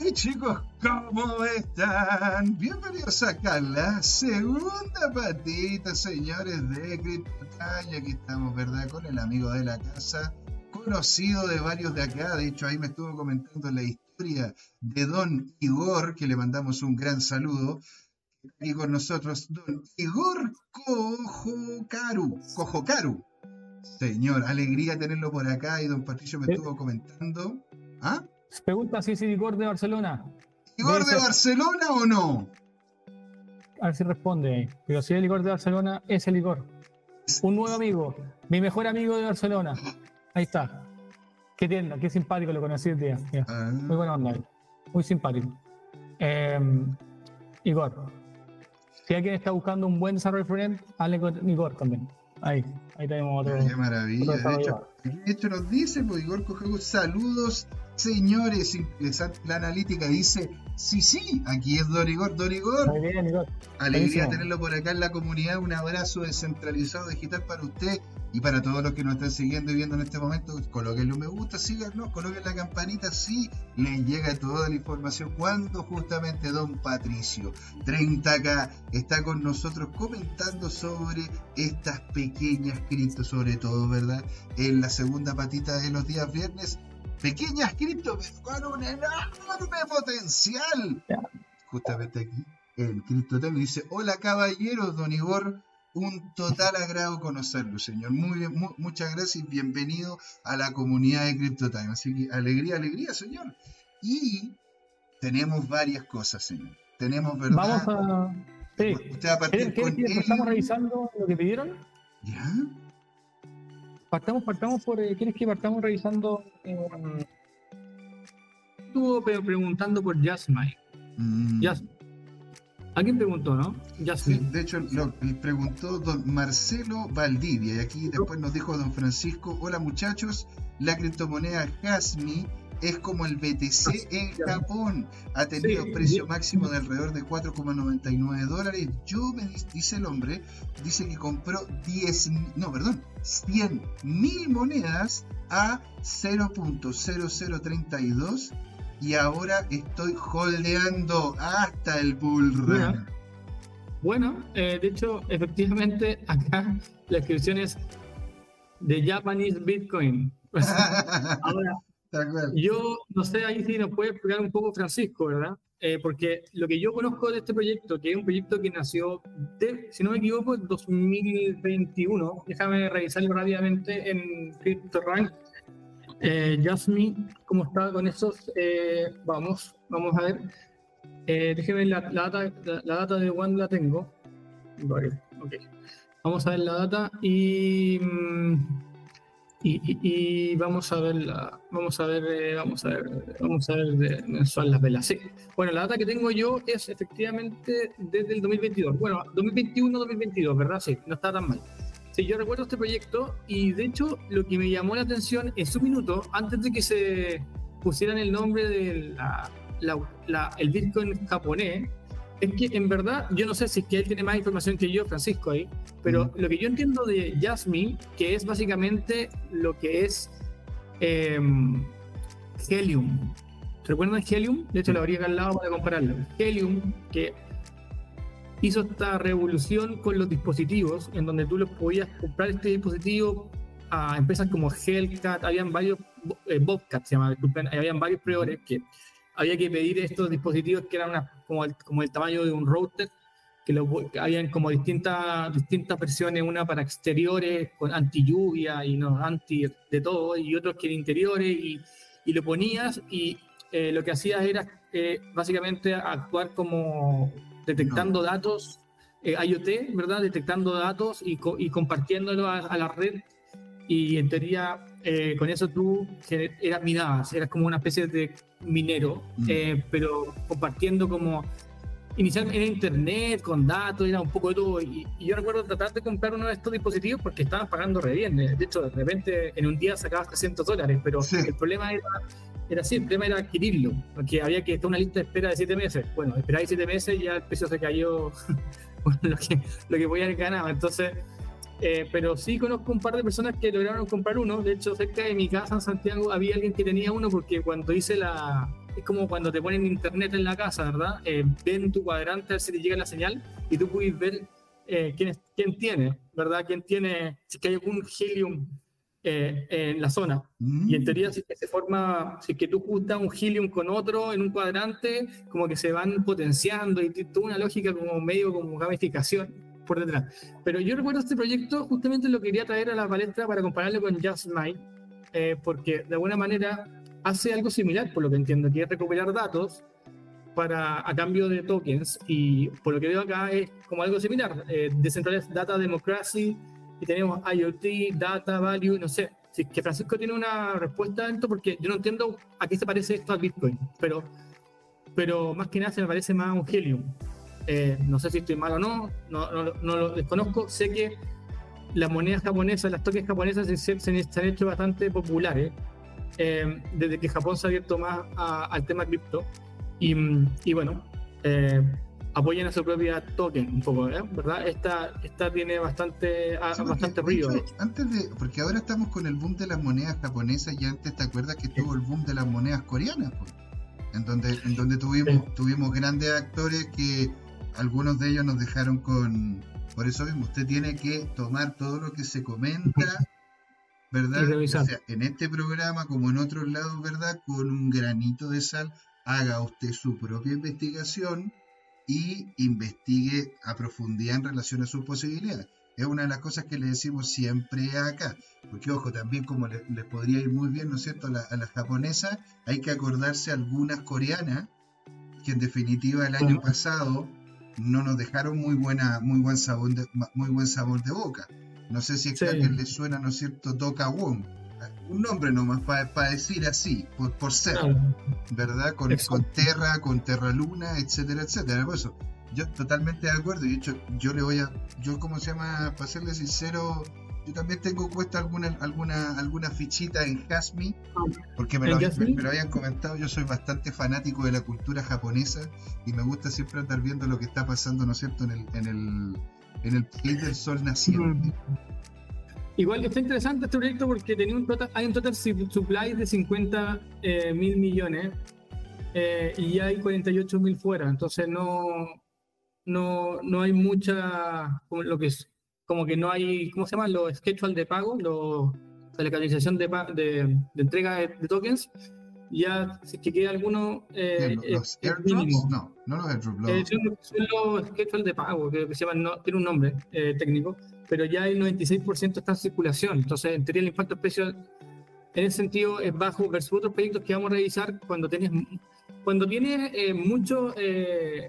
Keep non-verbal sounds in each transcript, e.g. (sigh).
Y chicos, ¿cómo están? Bienvenidos acá a la segunda patita, señores de CryptoTime. Aquí estamos, ¿verdad? Con el amigo de la casa, conocido de varios de acá. De hecho, ahí me estuvo comentando la historia de Don Igor, que le mandamos un gran saludo. Aquí con nosotros, Don Igor Cojocaru. Cojocaru. Señor, alegría tenerlo por acá. Y Don Patricio me estuvo comentando. ¿Ah? Pregunta si es Igor de Barcelona. ¿Igor de Barcelona o no? A ver si responde. Pero si es el Igor de Barcelona, es el Igor. Un nuevo amigo. Mi mejor amigo de Barcelona. Ahí está. Qué tienda, qué simpático lo conocí el día. Ah. Muy buena onda. Muy simpático. Em, Igor. Si alguien está buscando un buen desarrollo front, hable con Igor también. Ahí, ahí tenemos otro. Qué maravilla. de, hecho, nos dice, pues, Igor saludos Señores, la analítica dice, sí, sí, aquí es Dorigor, Dorigor. Muy bien, Igor. Alegría tenerlo por acá en la comunidad. Un abrazo descentralizado digital para usted y para todos los que nos están siguiendo y viendo en este momento. Colóquenle un me gusta, síganos, coloquen la campanita, sí, les llega toda la información. Cuando justamente Don Patricio, 30K, está con nosotros comentando sobre estas pequeñas criptos, sobre todo, ¿verdad? En la segunda patita de los días viernes pequeñas cripto con un enorme potencial. Justamente aquí, el CryptoTime dice: Hola caballeros, don Igor. Un total agrado conocerlo, señor. Muy bien, muchas gracias y bienvenido a la comunidad de CryptoTime. Así que alegría, alegría, señor. Y tenemos varias cosas, señor. Tenemos, ¿verdad? Vamos a. Sí. Usted a partir con ¿Estamos revisando lo que pidieron? ¿Ya? Partamos, partamos por. Eh, ¿Quieres que partamos revisando? Eh, estuvo preguntando por Jasmine. Mm. ¿A quién preguntó, no? Jasmine. de hecho, lo preguntó don Marcelo Valdivia. Y aquí después nos dijo don Francisco: Hola muchachos, la criptomoneda Jasmine es como el BTC en Japón. Ha tenido precio máximo de alrededor de 4,99 dólares. Yo me dice el hombre, dice que compró 10, no, perdón, 100 mil monedas a 0.0032 y ahora estoy holdeando hasta el bull run. Bueno, eh, de hecho, efectivamente, acá la inscripción es de Japanese Bitcoin. (laughs) ahora, yo no sé ahí si nos puede explicar un poco Francisco, ¿verdad? Eh, porque lo que yo conozco de este proyecto, que es un proyecto que nació, de, si no me equivoco, en 2021, déjame revisarlo rápidamente en CryptoRank. Eh, Jasmine, ¿cómo está con esos? Eh, vamos, vamos a ver. Eh, déjeme la, la, data, la, data de One la tengo. Vale, ok. Vamos a ver la data y... Mm, y, vamos a ver la, vamos a ver, eh, vamos a ver, vamos a ver de las velas. Sí. Bueno, la data que tengo yo es efectivamente desde el 2022. Bueno, 2021-2022, ¿verdad? Sí, no está tan mal. Sí, yo recuerdo este proyecto y de hecho lo que me llamó la atención en su minuto, antes de que se pusieran el nombre del la, el Bitcoin japonés, es que en verdad, yo no sé si es que él tiene más información que yo, Francisco, ahí, pero lo que yo entiendo de Jasmine, que es básicamente lo que es em, Helium. ¿Recuerdan Helium? De hecho, lo habría acá al lado para compararlo. Helium, que hizo esta revolución con los dispositivos, en donde tú lo podías comprar este dispositivo a empresas como Hellcat, habían varios, eh, Bobcat se llama, disculpen, habían varios proveedores que había que pedir estos dispositivos que eran una, como, el, como el tamaño de un router, que, lo, habían como distintas, distintas versiones, una para exteriores, con anti lluvia y no anti de todo, y otros que eran interiores, y, y lo ponías y eh, lo que hacías era eh, básicamente actuar como detectando datos, eh, IoT, ¿verdad? Detectando datos y, y compartiéndolo a, a la red y en teoría eh, con eso tú eras minabas, eras como una especie de minero, mm. eh, pero compartiendo como inicialmente en internet, con datos, era un poco de todo. Y, yo recuerdo tratar de comprar uno de estos dispositivos porque estabas pagando re bien. De hecho, de repente en un día sacabas 300 dólares, pero el problema era, era así, el problema era adquirirlo, porque había que estar una lista de espera de 7 meses. Bueno, esperáis 7 meses y ya el precio se cayó (laughs) lo que, lo que podía ganar. Entonces, Eh, pero sí conozco un par de personas que lograron comprar uno. De hecho, cerca de mi casa en Santiago había alguien que tenía uno porque cuando hice la... Es como cuando te ponen internet en la casa, ¿verdad? Eh, ven tu cuadrante a ver si te llega la señal y tú puedes ver eh, quién, quién tiene, ¿verdad? Quién tiene, si que hay algún helium eh, en la zona. Y en teoría, si que se forma, si que tú juntas un helium con otro en un cuadrante, como que se van potenciando y toda una lógica como medio como gamificación por detrás. Pero yo recuerdo este proyecto, justamente lo quería traer a la palestra para compararlo con Just eh, porque de alguna manera hace algo similar, por lo que entiendo, que es recuperar datos para, a cambio de tokens, y por lo que veo acá es como algo similar, eh, Decentralized Data Democracy, y tenemos IoT, Data Value, no sé, si que Francisco tiene una respuesta a esto, porque yo no entiendo a qué se parece esto al Bitcoin, pero, pero más que nada se me parece más a un Helium. Eh, no sé si estoy mal o no, no, no, lo desconozco. Sé que las monedas japonesas, las tokens japonesas se, han hecho bastante populares eh, desde que Japón se ha abierto más al tema cripto. Y, y bueno, eh, apoyan a su propia token un poco, ¿verdad? Esta, esta tiene bastante, bastante ruido. antes de, porque ahora estamos con el boom de las monedas japonesas y antes te acuerdas que tuvo el boom de las monedas coreanas, en donde, en donde tuvimos, tuvimos grandes actores que algunos de ellos nos dejaron con... Por eso mismo, usted tiene que tomar todo lo que se comenta, (laughs) ¿verdad? O sea, en este programa, como en otros lados, ¿verdad? Con un granito de sal, haga usted su propia investigación y investigue a profundidad en relación a sus posibilidades. Es una de las cosas que le decimos siempre acá. Porque, ojo, también como les le podría ir muy bien, ¿no es cierto?, a, la, a las japonesas, hay que acordarse algunas coreanas, que en definitiva el año pasado no nos dejaron muy buena, muy buen sabor de, muy buen sabor de boca. No sé si es a alguien le suena, ¿no es cierto?, Toca Wong. Un nombre nomás para decir así, por, por ser, ¿verdad? Con, con, Terra, con Terra Luna, etcétera, etcétera. Por eso, yo totalmente de acuerdo. Y de hecho, yo le voy a, yo como se llama, para serle sincero, yo también tengo puesta alguna, alguna, alguna fichita en Hasmi, porque me lo, habían comentado, yo soy bastante fanático de la cultura japonesa y me gusta siempre andar viendo lo que está pasando, ¿no es cierto?, en el, en el, en el país del sol naciente. Mm. Igual está interesante este proyecto porque tenía un total, hay un total supply de 50 eh, mil millones eh, y hay 48 mil fuera, entonces no, no, no hay mucha, lo que es, como que no hay, ¿cómo se llama? Los schedule de pago, los, la localización de, de, entrega de, tokens. Ya, si que queda alguno. Eh, ¿Los airdrops? No, no los airdrops. Eh, son, los schedule de pago, que, se llaman, no, tiene un nombre eh, técnico, pero ya el 96% está en circulación. Entonces, en teoría, el impacto especial en ese sentido es bajo versus otros proyectos que vamos a revisar cuando tienes cuando tienes eh, mucho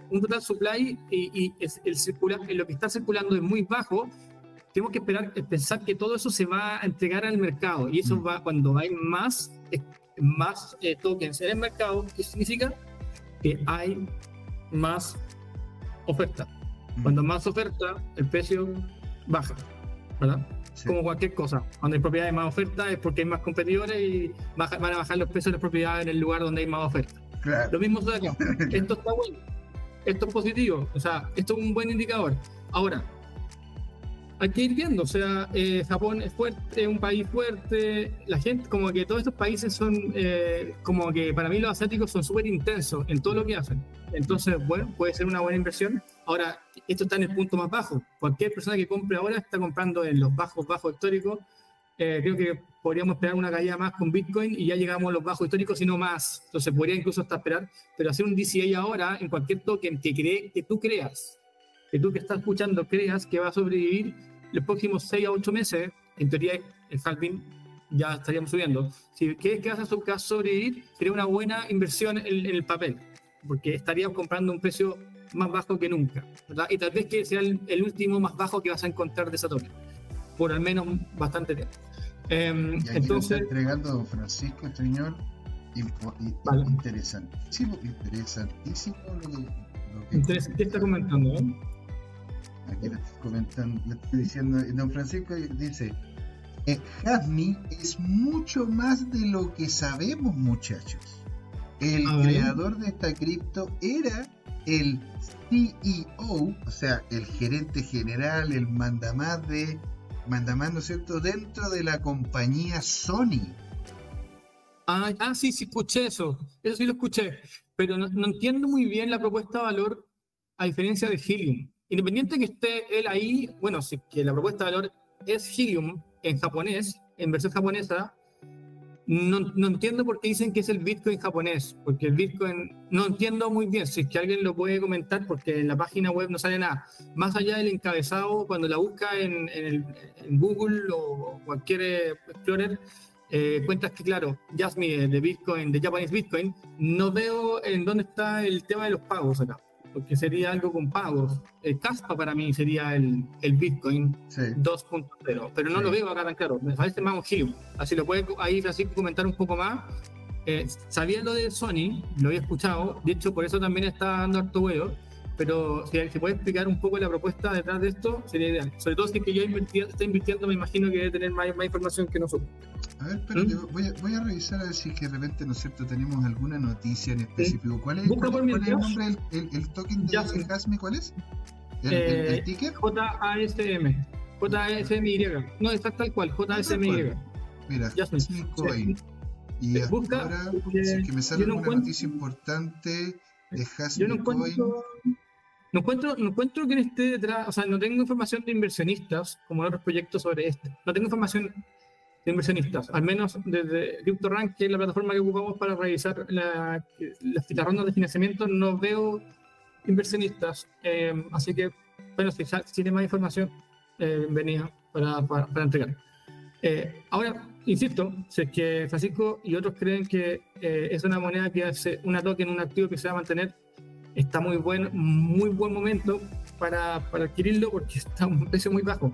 un total supply y, y el circular, lo que está circulando es muy bajo tenemos que esperar, eh, pensar que todo eso se va a entregar al mercado y eso mm. va cuando hay más, eh, más eh, tokens en el mercado, ¿qué significa? Que hay más oferta. Mm. Cuando más oferta, el precio baja, ¿verdad? Como cualquier cosa. Cuando hay propiedades más oferta es porque hay más competidores y van a bajar los precios de las propiedades en el lugar donde hay más oferta. Lo mismo de acá. (laughs) Esto está bueno. Esto es positivo. O sea, esto es un buen indicador. Ahora, hay que ir viendo, o sea, eh, Japón es fuerte, es un país fuerte, la gente, como que todos estos países son, eh, como que para mí los asiáticos son súper intensos en todo lo que hacen. Entonces, bueno, puede ser una buena inversión. Ahora, esto está en el punto más bajo. Cualquier persona que compre ahora está comprando en los bajos, bajos históricos. Eh, creo que podríamos esperar una caída más con Bitcoin y ya llegamos a los bajos históricos y no más. Entonces, podría incluso hasta esperar, pero hacer un DCA ahora en cualquier token que, cree, que tú creas que tú que estás escuchando creas que va a sobrevivir los próximos 6 a 8 meses, en teoría el halving ya estaríamos subiendo. Si quieres que vas a sobrevivir, sería una buena inversión en, el papel, porque estaríamos comprando un precio más bajo que nunca, ¿verdad? Y tal vez que sea el, último más bajo que vas a encontrar de esa token, por al menos bastante tiempo. Eh, entonces, está entregando don Francisco, señor, interesantísimo, interesantísimo lo que, lo que ¿Qué está comentando? Eh? aquí le estoy comentando, le estoy diciendo, don Francisco dice, eh, Hasmi es mucho más de lo que sabemos muchachos. El creador de esta cripto era el CEO, o sea, el gerente general, el mandamás de mandamás, ¿no es cierto?, dentro de la compañía Sony. Ah, sí, sí, escuché eso. Eso sí lo escuché. Pero no, entiendo muy bien la propuesta de valor a diferencia de Helium. Independiente que esté él ahí, bueno, sí, que la propuesta de valor es Helium en japonés, en versión japonesa, no, no, entiendo por qué dicen que es el Bitcoin japonés, porque el Bitcoin no entiendo muy bien, si es que alguien lo puede comentar, porque en la página web no sale nada. Más allá del encabezado, cuando la busca en, Google o cualquier Explorer, eh, cuentas que, claro, Jasmine de Bitcoin, de Japanese Bitcoin, no veo en dónde está el tema de los pagos acá porque sería algo con pagos. El Caspa para mí sería el, el Bitcoin 2.0, pero no lo veo acá tan claro. Me parece más un. Así lo puede ahí Francisco comentar un poco más. Eh, sabía lo de Sony, lo había escuchado, de hecho por eso también está dando harto vuelo, pero si se puede explicar un poco la propuesta detrás de esto, sería ideal. Sobre todo si es que yo está invirtiendo, me imagino que debe tener más, más información que nosotros. A ver, espérate, ¿Mm? voy, a, voy, a, revisar a ver si es que de repente, ¿no es cierto?, tenemos alguna noticia en específico. ¿Cuál es, cuál, cuál es el nombre, el, el, token de Jasmine? ¿Cuál es? ¿El, eh, el ticket? JASM. JASMY. No, está tal cual, JASMY. Mira, Jasmine Coin. Y hasta Busca, ahora, eh, que me sale una noticia importante de Jasmine no Coin. No encuentro, no encuentro que esté detrás, o sea, no tengo información de inversionistas como en otros proyectos sobre este. No tengo información de inversionistas, al menos desde CryptoRank, que es la plataforma que ocupamos para revisar la, las rondas de financiamiento, no veo inversionistas. Eh, así que, bueno, si, si tiene más información, eh, venía para, para, entregar. Eh, ahora, insisto, si es que Francisco y otros creen que eh, es una moneda que hace una token, un activo que se va a mantener, está muy buen, muy buen momento para, para adquirirlo porque (laughs) está a un precio muy bajo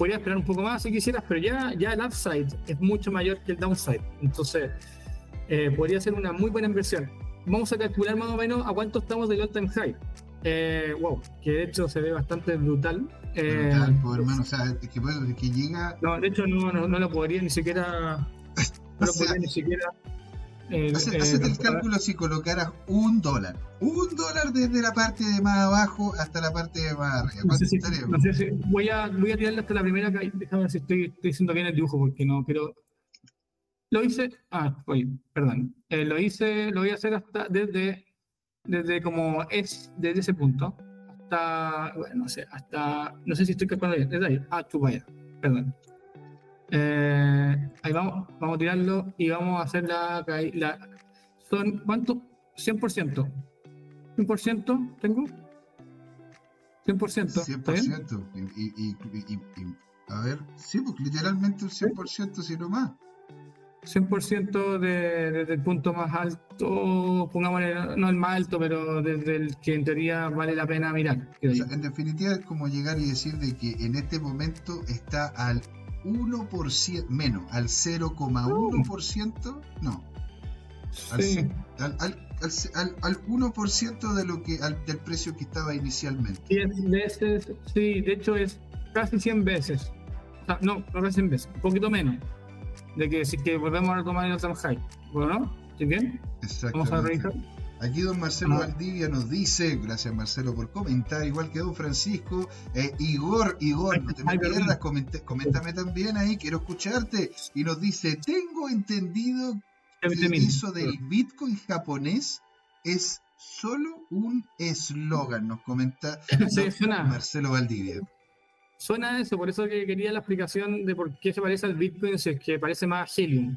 podría esperar un poco más si quisieras, pero ya, ya el upside es mucho mayor que el downside. Entonces, eh, podría ser una muy buena inversión. Vamos a calcular más o menos a cuánto estamos del all-time high. Eh, wow, que de hecho se ve bastante brutal. Eh, brutal, pues, hermano, o sea, que, que llega. No, de hecho no, no, no lo podría ni siquiera. No lo (laughs) podría ni siquiera eh, Hacete el cálculo si colocaras un dólar. Un dólar desde la parte de más abajo hasta la parte de más arriba. No sé si, voy, a, voy a tirarle hasta la primera. Déjame ver si estoy, estoy haciendo bien el dibujo porque no quiero. Lo hice. Ah, voy, perdón. Eh, lo hice, lo voy a hacer hasta desde, desde como es, desde ese punto. Hasta, bueno, no sé, hasta. No sé si estoy calculando bien. Desde ahí. Ah, tú vaya. Perdón. Eh, ahí vamos, vamos a tirarlo y vamos a hacer la, la son ¿cuánto? 100%. 100% tengo. 100%. 100%. Y, y, y, a ver, sí, porque literalmente un 100%, si no más. 100% de, desde el punto más alto, pongámosle, no el más alto, pero desde el que en teoría vale la pena mirar. en definitiva es como llegar y decir de que en este momento está al 1% menos, al 0,1%, no. Al, al, al, al, 1% de lo que, del precio que estaba inicialmente. 10 veces, sí, de hecho es casi 100 veces. O sea, no, no es 100 veces, un poquito menos. De que si que volvemos a tomar el otro high. Bueno, ¿sí bien? Vamos a revisar. Aquí don Marcelo Valdivia nos dice, gracias Marcelo por comentar, igual que don Francisco, eh, Igor, Igor, no te me pierdas, coméntame también ahí, quiero escucharte. Y nos dice, tengo entendido que eso del Bitcoin japonés es solo un eslogan, nos comenta (laughs) Marcelo Valdivia. Suena eso, por eso que quería la explicación de por qué se parece al Bitcoin, si es que parece más Helium.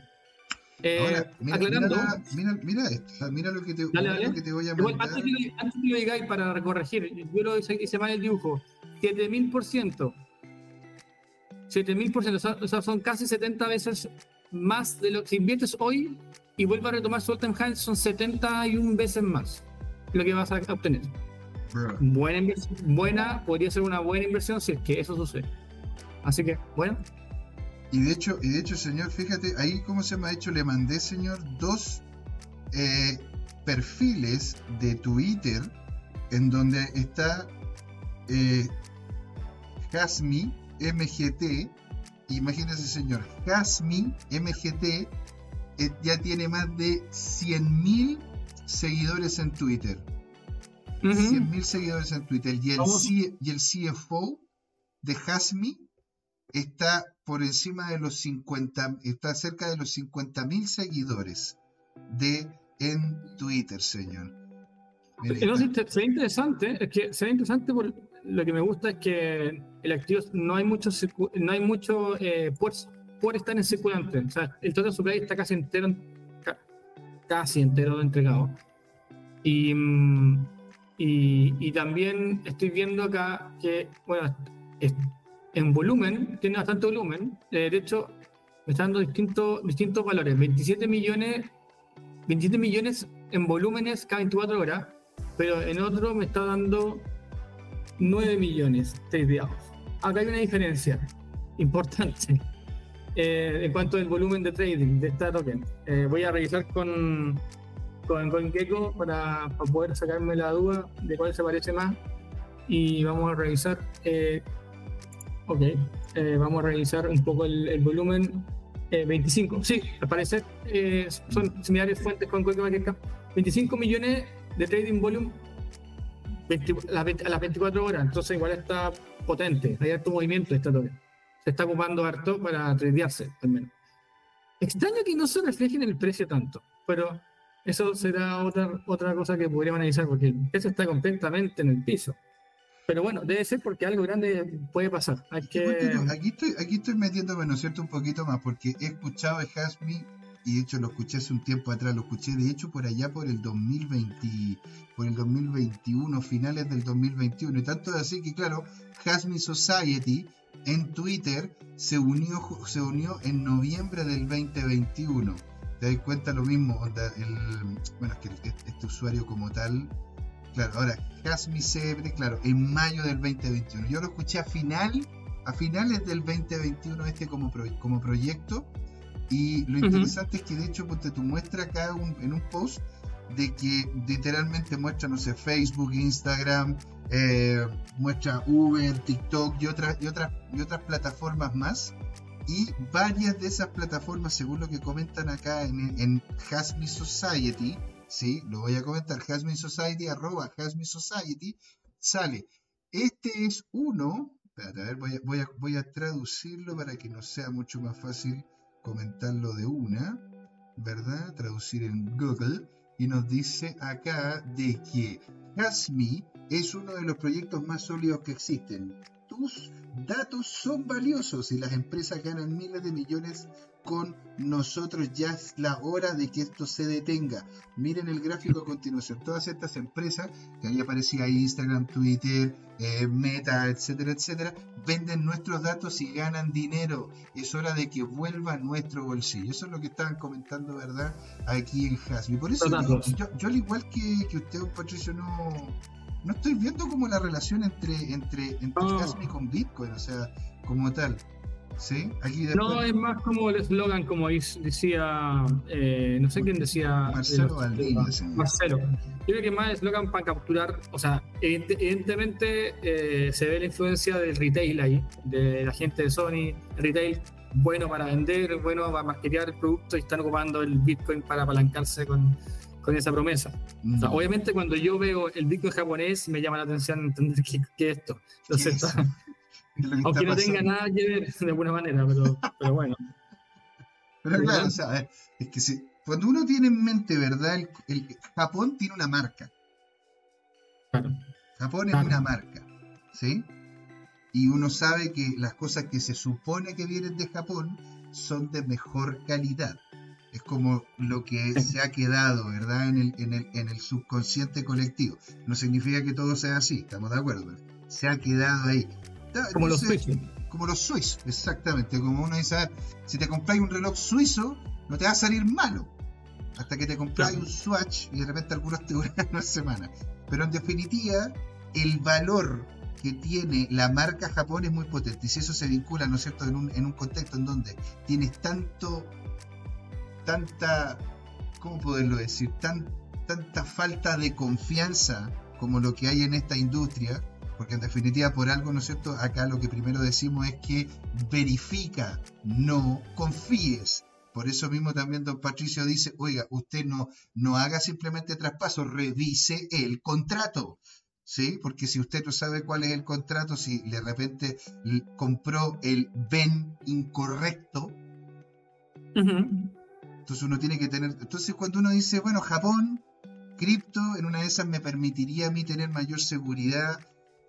Eh, mira, aclarando. Mira, mira, esto, mira lo que te, Lo que te voy a mandar. antes, que, antes que lo digáis para corregir, yo lo hice mal el dibujo. 7000%. 7000%, o sea, son casi 70 veces más de lo que inviertes hoy y vuelves a retomar su all high, son 71 veces más lo que vas a obtener. Buena, buena, podría ser una buena inversión si es que eso sucede. Así que, bueno, y de hecho, y de hecho, señor, fíjate, ahí como se me ha hecho, le mandé, señor, dos eh, perfiles de Twitter en donde está eh, Hasmi MGT. Imagínese, señor, Hasmi MGT eh, ya tiene más de 100.000 seguidores en Twitter. 100.000 seguidores en Twitter. Y el, y el CFO de Hasmi está por encima de los 50, está cerca de los 50 mil seguidores de en Twitter, señor. No, sería interesante, es que sería interesante por lo que me gusta es que el activo no hay mucho no hay mucho eh, por, por estar en circulante. O sea, el total supply está casi entero casi entero entregado. Y, mm, y, y, también estoy viendo acá que, bueno, en volumen, tiene bastante volumen. Eh, de hecho, me está dando distintos, distintos valores. 27 millones, 27 millones en volúmenes cada 24 horas, pero en otro me está dando 9 millones tradeados. Acá hay una diferencia importante (laughs) eh, en cuanto al volumen de trading de esta token. Eh, voy a revisar con, con CoinGecko para, para, poder sacarme la duda de cuál se parece más y vamos a revisar. Eh, ok, vamos a revisar un poco el, volumen. 25, sí, al parecer son similares fuentes con CoinGecko. 25 millones de trading volume a las 24 horas, entonces igual está potente, hay alto movimiento esta token. Se está ocupando harto para tradearse, al menos. Extraño que no se refleje en el precio tanto, pero eso será otra, otra cosa que podríamos analizar, porque el precio está completamente en el piso. Pero bueno, debe ser porque algo grande puede pasar. aquí, estoy, aquí estoy metiéndome, ¿no es cierto?, un poquito más, porque he escuchado de Hasmi y de hecho lo escuché hace un tiempo atrás, lo escuché de hecho por allá por el 2020, por el 2021, finales del 2021, y tanto es así que claro, Hasmi Society en Twitter se unió, se unió en noviembre del 2021. ¿Te das cuenta lo mismo? el, bueno, es que este usuario como tal, claro, ahora Hasmi Sebre, claro, en mayo del 2021. Yo lo escuché a final, a finales del 2021 este como, como proyecto y lo interesante es que de hecho pues, te muestra acá en un post de que literalmente muestra, no sé, Facebook, Instagram, eh, muestra Uber, TikTok y otras, y, otras, y otras plataformas más. Y varias de esas plataformas, según lo que comentan acá en, en Hasmi Society, sí, lo voy a comentar, Hasmi Society, arroba Hasmi Society, sale. Este es uno, espérate, a ver, voy a, voy, a, voy a traducirlo para que nos sea mucho más fácil comentarlo de una, ¿verdad? Traducir en Google y nos dice acá de que Hasmi es uno de los proyectos más sólidos que existen. Tus datos son valiosos y las empresas ganan miles de millones con nosotros. Ya es la hora de que esto se detenga. Miren el gráfico a continuación. Todas estas empresas, que ahí aparecía Instagram, Twitter, eh, Meta, etcétera, etcétera, venden nuestros datos y ganan dinero. Es hora de que vuelva a nuestro bolsillo. Eso es lo que estaban comentando, ¿verdad? Aquí en Hasmi. Por eso yo, al igual que, que usted, Patricio, no no estoy viendo como la relación entre entre, entre Hasmi con Bitcoin, o sea, como tal. No, es más como el eslogan, como decía, eh, no sé quién decía. Marcelo Marcelo. Yo creo que más eslogan para capturar, o sea, evidentemente eh, se ve la influencia del retail ahí, de la gente de Sony, retail bueno para vender, bueno para marketear el producto y están ocupando el Bitcoin para apalancarse con, con esa promesa. Mm. obviamente cuando yo veo el Bitcoin japonés me llama la atención entender qué, es esto. Entonces, (laughs) aunque no tenga nada que ver de alguna manera, pero, pero bueno. Pero claro, o sea, es que si, cuando uno tiene en mente, ¿verdad? El, Japón tiene una marca. Claro. Japón es una marca, ¿sí? Y uno sabe que las cosas que se supone que vienen de Japón son de mejor calidad. Es como lo que se ha quedado, ¿verdad? En el, en el, en el subconsciente colectivo. No significa que todo sea así, estamos de acuerdo. Se ha quedado ahí. Como los suizos. Como los suizos, exactamente. Como uno dice, si te compráis un reloj suizo, no te va a salir malo. Hasta que te compráis un Swatch y de repente algunos te duran (laughs) una semana. Pero en definitiva, el valor que tiene la marca Japón es muy potente. Y si eso se vincula, ¿no es cierto?, en un, en un contexto en donde tienes tanto, tanta, ¿cómo poderlo decir? Tan, tanta falta de confianza como lo que hay en esta industria, porque en definitiva por algo, ¿no es cierto? Acá lo que primero decimos es que verifica, no confíes. Por eso mismo también don Patricio dice, oiga, usted no, no haga simplemente traspaso, revise el contrato. ¿sí? Porque si usted no sabe cuál es el contrato, si de repente compró el BEN incorrecto, entonces uno tiene que tener... Entonces cuando uno dice, bueno, Japón, cripto, en una de esas me permitiría a mí tener mayor seguridad,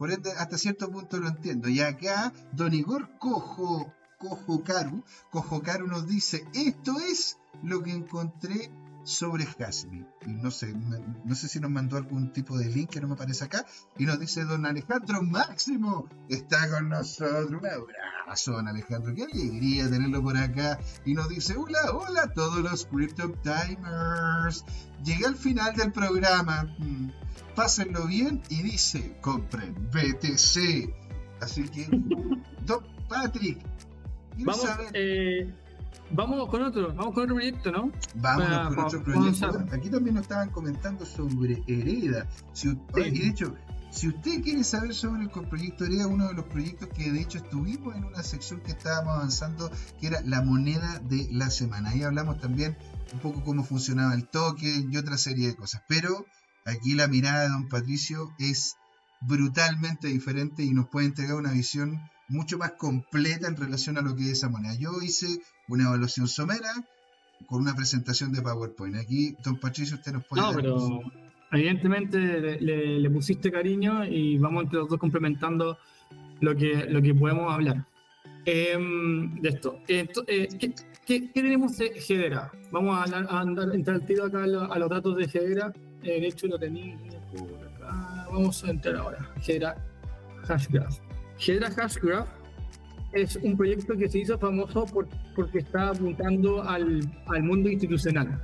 por ende, hasta cierto punto lo entiendo. Y acá, Don Igor Cojo, Cojo Karu, Cojo Karu nos dice, esto es lo que encontré sobre Hasby. Y no sé, no sé si nos mandó algún tipo de link que no me aparece acá. Y nos dice don Alejandro Máximo, está con nosotros. Un abrazo, don Alejandro. Qué alegría tenerlo por acá. Y nos dice, hola, hola a todos los Crypto Timers. Llegué al final del programa. Mm, pásenlo bien y dice, compren BTC. Así que, (laughs) don Patrick, Vamos. Eh Vamos con otro, vamos con otro proyecto, ¿no? Vamos con otro proyecto. Aquí también nos estaban comentando sobre Hereda. Y de hecho, si usted quiere saber sobre el proyecto Hereda, uno de los proyectos que de hecho estuvimos en una sección que estábamos avanzando, que era la moneda de la semana. Ahí hablamos también un poco cómo funcionaba el token y otra serie de cosas. Pero aquí la mirada de don Patricio es brutalmente diferente y nos puede entregar una visión mucho más completa en relación a lo que es esa moneda. Yo hice una evaluación somera con una presentación de PowerPoint. Aquí, don Patricio, usted nos puede... No, pero evidentemente le, pusiste cariño y vamos entre los dos complementando lo que, lo que podemos hablar. Em, de esto. Eh, ¿qué, tenemos de Hedera? Vamos a, andar, entrar al tiro acá a, los datos de Hedera. Eh, de hecho, lo tenía por acá. Vamos a entrar ahora. Hedera Hashgraph. Hedera Hashgraph es un proyecto que se hizo famoso por, porque está apuntando al, al, mundo institucional.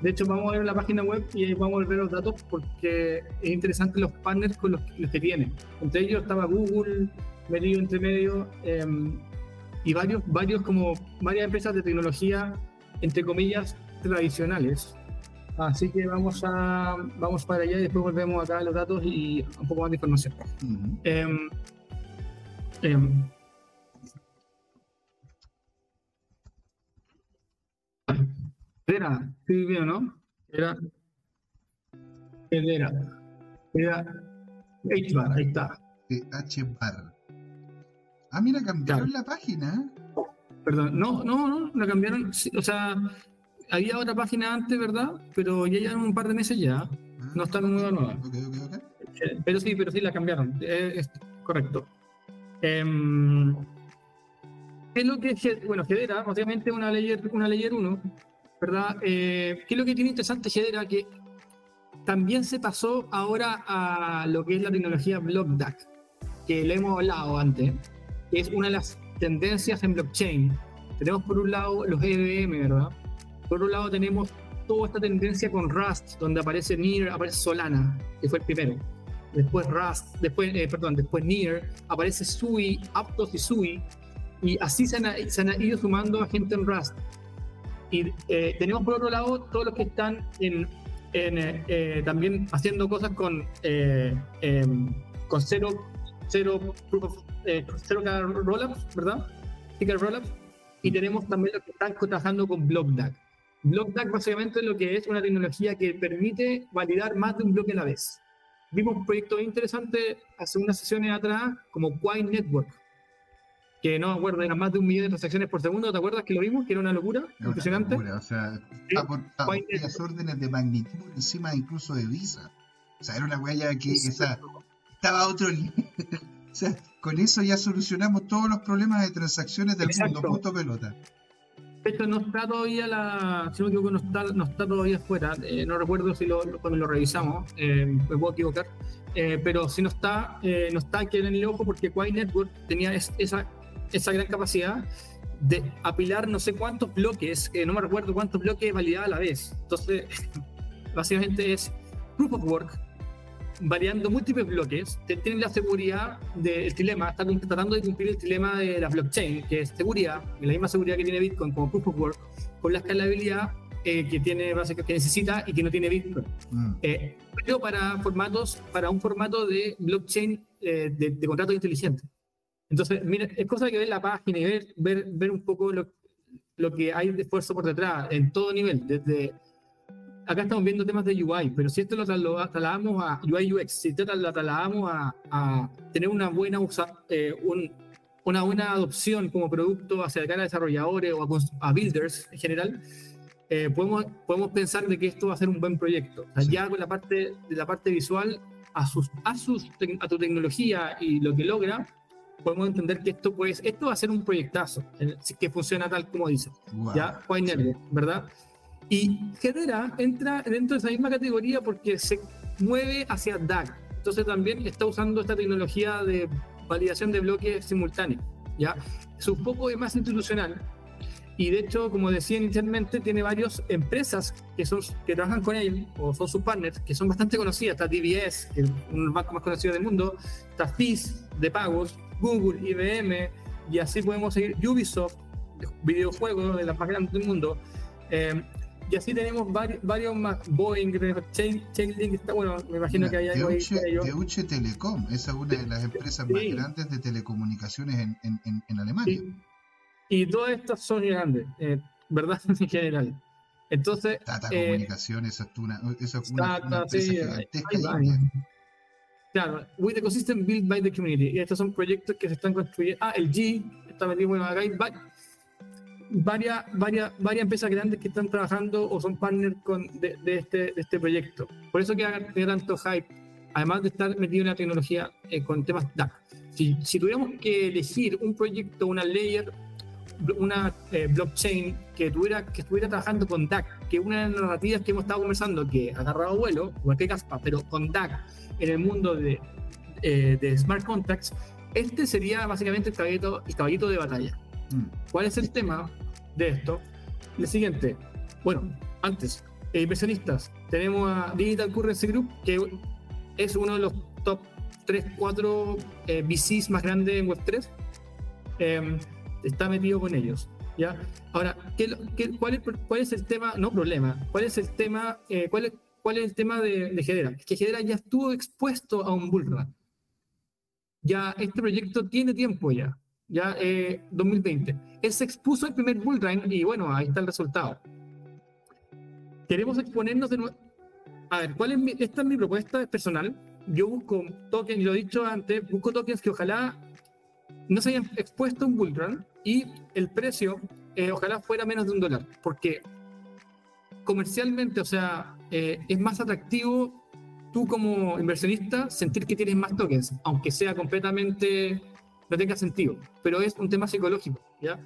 De hecho, vamos a ver la página web y vamos a ver los datos porque es interesante los partners con los, que tienen. Entre ellos estaba Google, metido entre medio, em, y varios, varios como varias empresas de tecnología, entre comillas, tradicionales. Así que vamos a vamos para allá y después volvemos acá a los datos y un poco más de información. Era, sí, bien, ¿no? Era. Era. Era. H-bar, ahí está. H-bar. Ah, mira, cambiaron la página. Perdón, no, no, no, la cambiaron. o sea, había otra página antes, ¿verdad? Pero ya llevan un par de meses ya. Ah, no está nueva, nueva. Okay, okay, okay. Eh, pero sí, pero sí la cambiaron. Eh, es correcto. Eh, es lo que bueno, Hedera, obviamente una layer, una layer 1, ¿verdad? Eh, ¿Qué es lo que tiene interesante Hedera? Que también se pasó ahora a lo que es la tecnología BlockDAC, que le hemos hablado antes, que es una de las tendencias en blockchain. Tenemos por un lado los EVM, ¿verdad? Por un lado tenemos toda esta tendencia con Rust, donde aparece Near, aparece Solana, que fue el primero. Después Rust, después, eh, perdón, después Near, aparece Sui, Aptos y Sui, y así se han, ido sumando a gente en Rust. Y eh, tenemos por otro lado todos los que están en, eh, eh, también haciendo cosas con, em, con cero, cero, cero rollups, ¿verdad? Sticker rollups. Y tenemos también los que están trabajando con BlockDAG. BlockDAG básicamente es lo que es una tecnología que permite validar más de un bloque a la vez. Vimos un proyecto interesante hace unas sesiones atrás como Quine Network, que no me acuerdo, eran más de un millón de transacciones por segundo, ¿te acuerdas que lo vimos? Que era una locura, impresionante. o sea, está por, órdenes de magnitud encima incluso de Visa. O sea, era una huella que esa, estaba a otro nivel. (laughs) o sea, con eso ya solucionamos todos los problemas de transacciones del mundo, punto pelota. Esto no está todavía la, si no me equivoco, no está, no está todavía fuera. Eh, no recuerdo si lo, cuando lo revisamos, eh, me puedo equivocar. Eh, pero si no está, no está aquí en el ojo porque Quay Network tenía esa esa gran capacidad de apilar no sé cuántos bloques, que no me recuerdo cuántos bloques validaba a la vez. Entonces, (laughs) básicamente es proof of work, variando múltiples bloques, tienen la seguridad del dilema, están tratando de cumplir el dilema de la blockchain, que es seguridad, la misma seguridad que tiene Bitcoin como proof of work, con la escalabilidad eh, que tiene básicamente que necesita y que no tiene Bitcoin. Mm. Eh, pero para formatos, para un formato de blockchain eh, de, de contratos inteligentes. Entonces, mira, es cosa que ver la página y ver, ver, ver un poco lo, lo, que hay de esfuerzo por detrás, en todo nivel, desde acá estamos viendo temas de UI, pero si esto lo trasladamos a UI UX, si esto lo trasladamos a, tener una buena usa, eh, una buena adopción como producto hacia a desarrolladores o a, builders en general, eh, podemos, podemos pensar de que esto va a ser un buen proyecto. Ya con la parte, de la parte visual, a, sus, a, sus, a tu tecnología y lo que logra, podemos entender que esto, pues, esto va a ser un proyectazo, que funciona tal como dice. ¿Ya? ¿verdad? Y Hedera entra dentro de esa misma categoría porque se mueve hacia DAG. Entonces también está usando esta tecnología de validación de bloques simultáneos. ¿ya? Es un poco más institucional. Y de hecho, como decía inicialmente, tiene varias empresas que, son, que trabajan con él o son sus partners, que son bastante conocidas. Está DBS, que es uno de los bancos más conocidos del mundo. Está FIS de pagos, Google, IBM, y así podemos seguir. Ubisoft, videojuegos de las más grandes del mundo. Eh, y así tenemos varios, varios más. Boeing, Chainlink, está bueno, me imagino que hay algo ahí. Deutsche Telekom, esa es una de las empresas más grandes de telecomunicaciones en, en, en Alemania. Y, todas estas son grandes, eh, ¿verdad? (laughs) en general. Entonces. Tata eh, Comunicaciones, eso es una, eso es una, empresa sí, gigantesca. Claro, With Ecosystem Built by the Community. Y estos son proyectos que se están construyendo. Ah, el G está metido en acá varias, varias, varias empresas grandes que están trabajando o son partners con, de, este, de este proyecto. Por eso que tiene tanto hype, además de estar metido en la tecnología eh, con temas DAC. Si, si, tuviéramos que elegir un proyecto, una layer, una eh, blockchain que, tuviera, que estuviera trabajando con DAC, que una de las narrativas que hemos estado conversando, que ha vuelo, igual que Caspa, pero con DAC en el mundo de, eh, de smart contracts, este sería básicamente el caballito, el caballito de batalla. Mm. ¿Cuál es el tema? de esto. El siguiente, bueno, antes, eh, inversionistas, tenemos a Digital Currency Group, que es uno de los top 3, 4 eh, VCs más grandes en Web3. Em, está metido con ellos. ¿ya? Ahora, ¿qué, cuál, es, ¿cuál es el tema? No problema. ¿Cuál es el tema? Eh, cuál, es, ¿Cuál es el tema de, de Hedera? Es que Hedera ya estuvo expuesto a un bullrun. Ya este proyecto tiene tiempo ya ya 2020. Eh, Él se expuso el primer bullrun y bueno, ahí está el resultado. Queremos exponernos de nuevo. A ver, ¿cuál es mi... esta es mi propuesta personal. Yo busco tokens, lo he dicho antes, busco tokens que ojalá no se hayan expuesto un bullrun y el precio eh, ojalá fuera menos de un dólar, porque comercialmente, o sea, eh, es más atractivo tú como inversionista sentir que tienes más tokens, aunque sea completamente no tenga sentido, pero es un tema psicológico, ¿ya?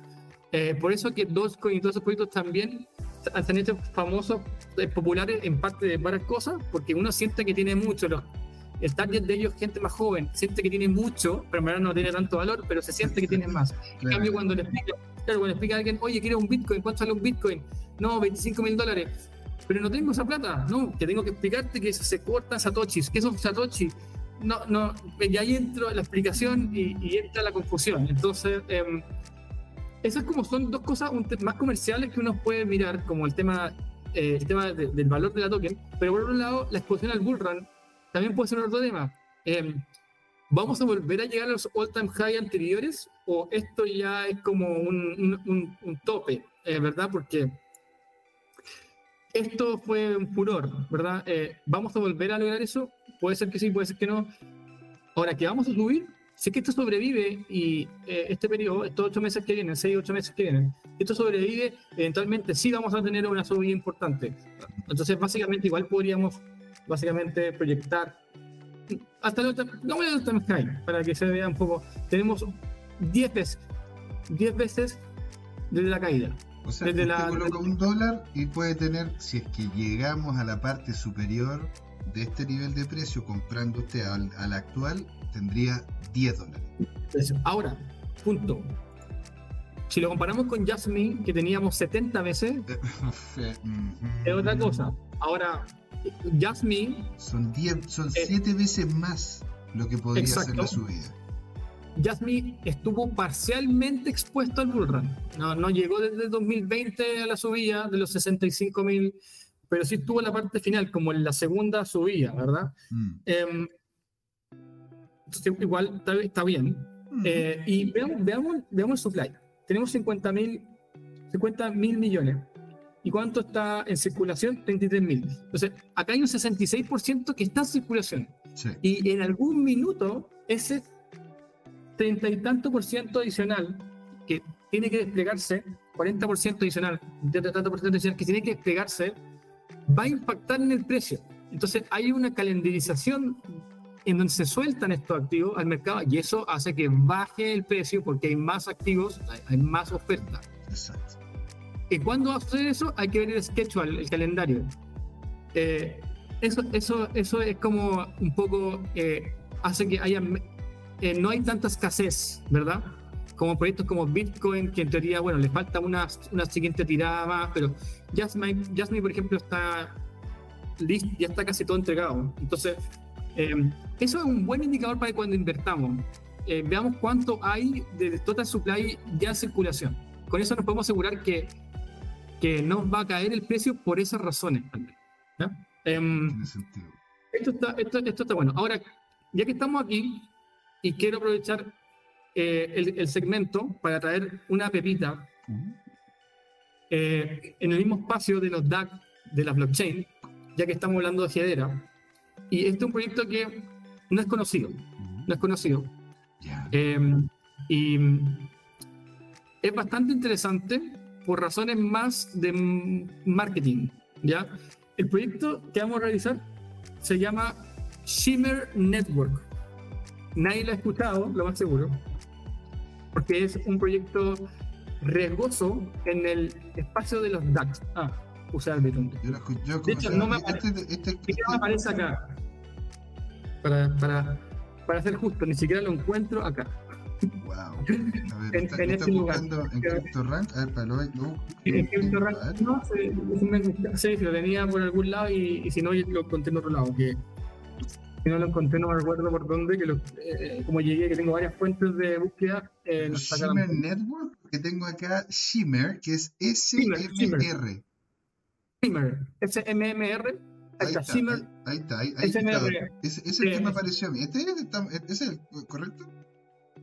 Eh, por eso que Dogecoin y todos esos proyectos también han hecho famosos, eh, populares en parte de varias cosas, porque uno siente que tiene mucho, los, el target de ellos gente más joven, siente que tiene mucho, pero en verdad no tiene tanto valor, pero se siente que tiene más. En cambio, cuando le explica, claro, cuando le explica a alguien, oye, quiero un Bitcoin, ¿cuánto sale un Bitcoin? No, 25 mil dólares. Pero no tengo esa plata, no, que tengo que explicarte que se cortan satoshis, que son satoshis no, no, y ahí entra la explicación y, entra la confusión. Entonces, eh, esas como son dos cosas más comerciales que uno puede mirar, como el tema, eh, el tema del valor de la token, pero por otro lado, la exposición al bullrun también puede ser otro tema. Em, ¿Vamos a volver a llegar a los all-time high anteriores o esto ya es como un, un, un tope, eh, verdad? Porque esto fue un furor, ¿verdad? Eh, ¿Vamos a volver a lograr eso? Puede ser que sí, puede ser que no. Ahora, ¿qué vamos a subir? Si es que esto sobrevive y eh, este periodo, estos ocho meses que vienen, seis, ocho meses que vienen, esto sobrevive, eventualmente sí vamos a tener una subida importante. Entonces, básicamente, igual podríamos básicamente proyectar hasta el no voy a para que se vea un poco. Tenemos 10 veces, 10 veces desde la caída. O sea, usted coloca un dólar y puede tener, si es que llegamos a la parte superior de este nivel de precio, comprando usted al, actual, tendría 10 dólares. Ahora, punto. Si lo comparamos con Jasmine, que teníamos 70 veces, (laughs) es otra cosa. Ahora, Jasmine... Son 10, son 7 veces más lo que podría ser la subida. Jasmine estuvo parcialmente expuesto al bullrun. No, no llegó desde 2020 a la subida de los 65 mil, pero sí estuvo en la parte final, como en la segunda subida, ¿verdad? Mm. Entonces, igual está, bien. Mm. Eh, y veamos, veamos, veamos el supply. Tenemos 50 mil 50 mil millones. ¿Y cuánto está en circulación? 33.000. Entonces, acá hay un 66% que está en circulación. Y en algún minuto, ese treinta y tanto por ciento adicional que tiene que desplegarse, 40% adicional, tanto por ciento adicional que tiene que desplegarse, va a impactar en el precio. Entonces hay una calendarización en donde se sueltan estos activos al mercado y eso hace que baje el precio porque hay más activos, hay más oferta. Exacto. ¿Y a suceder eso? Hay que ver el schedule, el calendario. Eh, eso, eso, eso es como un poco eh, hace que haya eh, no hay tanta escasez, ¿verdad? Como proyectos como Bitcoin, que en teoría, bueno, le falta una, una siguiente tirada más, pero Jasmine, Jasmine, por ejemplo, está listo, ya está casi todo entregado. Entonces, em, eso es un buen indicador para cuando invertamos. Eh, veamos cuánto hay de total supply ya en circulación. Con eso nos podemos asegurar que, que no va a caer el precio por esas razones. Um, esto, está, esto, esto está bueno. Ahora, ya que estamos aquí, y quiero aprovechar eh, el, segmento para traer una pepita eh, en el mismo espacio de los DAC de la blockchain, ya que estamos hablando de Hedera. Y este es un proyecto que no es conocido, no es conocido. Em, y es bastante interesante por razones más de marketing. ¿ya? El proyecto que vamos a realizar se llama Shimmer Network. Nadie lo ha escuchado, lo más seguro, porque es un proyecto riesgoso en el espacio de los DAX. Ah, usar el Yo de hecho, no me, este, este, este, me aparece acá. Para, para, para ser justo, ni siquiera lo encuentro acá. Wow. A ver, (laughs) en, está, en este lugar. En CryptoRank, a ver, para lo, lo, En CryptoRank, no, se, se, lo tenía por algún lado y, y si no, lo encontré en otro lado. Que si no lo encontré, no me acuerdo por dónde, que eh, como llegué, que tengo varias fuentes de búsqueda. Eh, Shimmer Network, que tengo acá Shimmer, que es S-M-R. Shimmer, S-M-M-R. Ahí, está, Shimmer. Ahí, está, ahí, ahí está. Ese es el que me apareció a mí. ¿Este es, el correcto?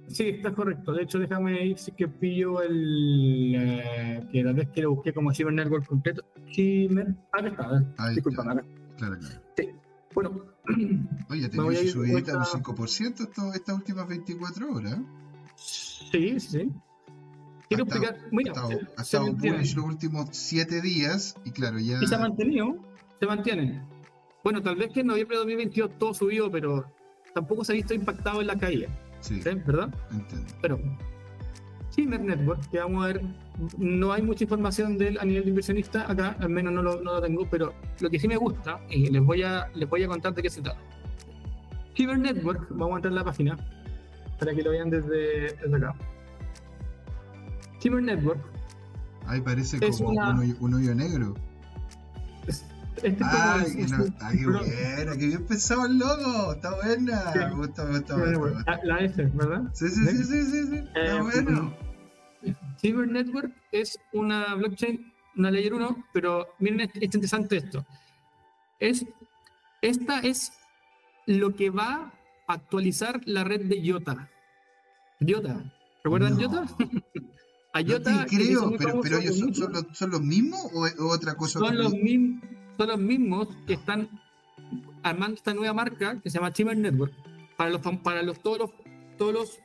Sí, está correcto. De hecho, déjame ir si que pillo el. Eh, que la vez que lo busqué como Shimmer Network completo. Shimmer. Acá está. Disculpa, acá. Claro, claro. Sí. Bueno, (clears throat) Oye, tenido su subidita un 5% estas últimas 24 horas. Sí, sí. Quiero explicar. Mira, ha estado, bullish los últimos 7 días y claro, ya. Y se ha mantenido, se mantiene. Bueno, tal vez que en noviembre de 2022 todo subió, pero tampoco se ha visto impactado en la caída. Sí. ¿Verdad? Entiendo. Pero Shimmer Network, que vamos a ver, no hay mucha información de él a nivel de inversionista acá, al menos no lo, no lo tengo, pero lo que sí me gusta, y les voy a, les voy a contar de qué se trata. Shimmer Network, vamos a entrar en la página para que lo vean desde, desde acá. Shimmer Network. Ahí parece como un, hoyo, negro. Este ah, que no, ah, qué buena, qué bien pensado el logo, está buena. Me gusta, me gusta, La, S, ¿verdad? Sí, sí, sí, sí, sí, sí. está eh, bueno. Cyber Network es una blockchain, una layer 1, pero miren, es interesante esto. Es, esta es lo que va a actualizar la red de IOTA. IOTA, ¿recuerdan IOTA? (laughs) a IOTA. creo, pero, pero ellos son, son, los, son, los, mismos o, o otra cosa? Son los mismos son los mismos que están armando esta nueva marca que se llama Chimmer Network para los para los todos los todos los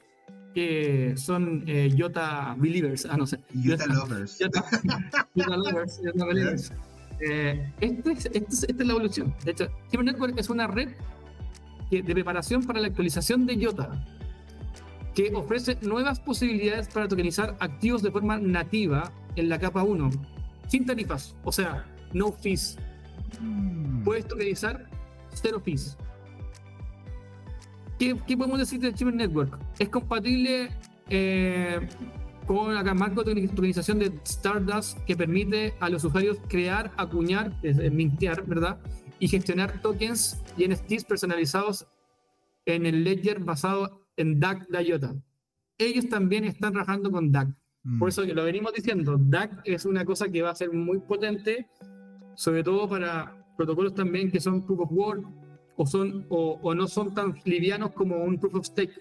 que son eh, Yota Believers, ah no sé. Yota, Lovers. (laughs) Yota, Lovers, Yota Believers. Eh, este es, este esta es la evolución. De hecho, Chimmer Network es una red que, de preparación para la actualización de Yota que ofrece nuevas posibilidades para tokenizar activos de forma nativa en la capa 1, sin tarifas, o sea, no fees. Puedes tokenizar cero fees. ¿Qué, podemos decir del Chimmer Network? Es compatible eh, con la marco de tokenización de Stardust que permite a los usuarios crear, acuñar, mintear, ¿verdad? Y gestionar tokens y NFTs personalizados en el ledger basado en DAC de IOTA. Ellos también están trabajando con DAC. Por mm. eso lo venimos diciendo, DAC es una cosa que va a ser muy potente sobre todo para protocolos también que son proof of work o, son, o, no son tan livianos como un proof of stake.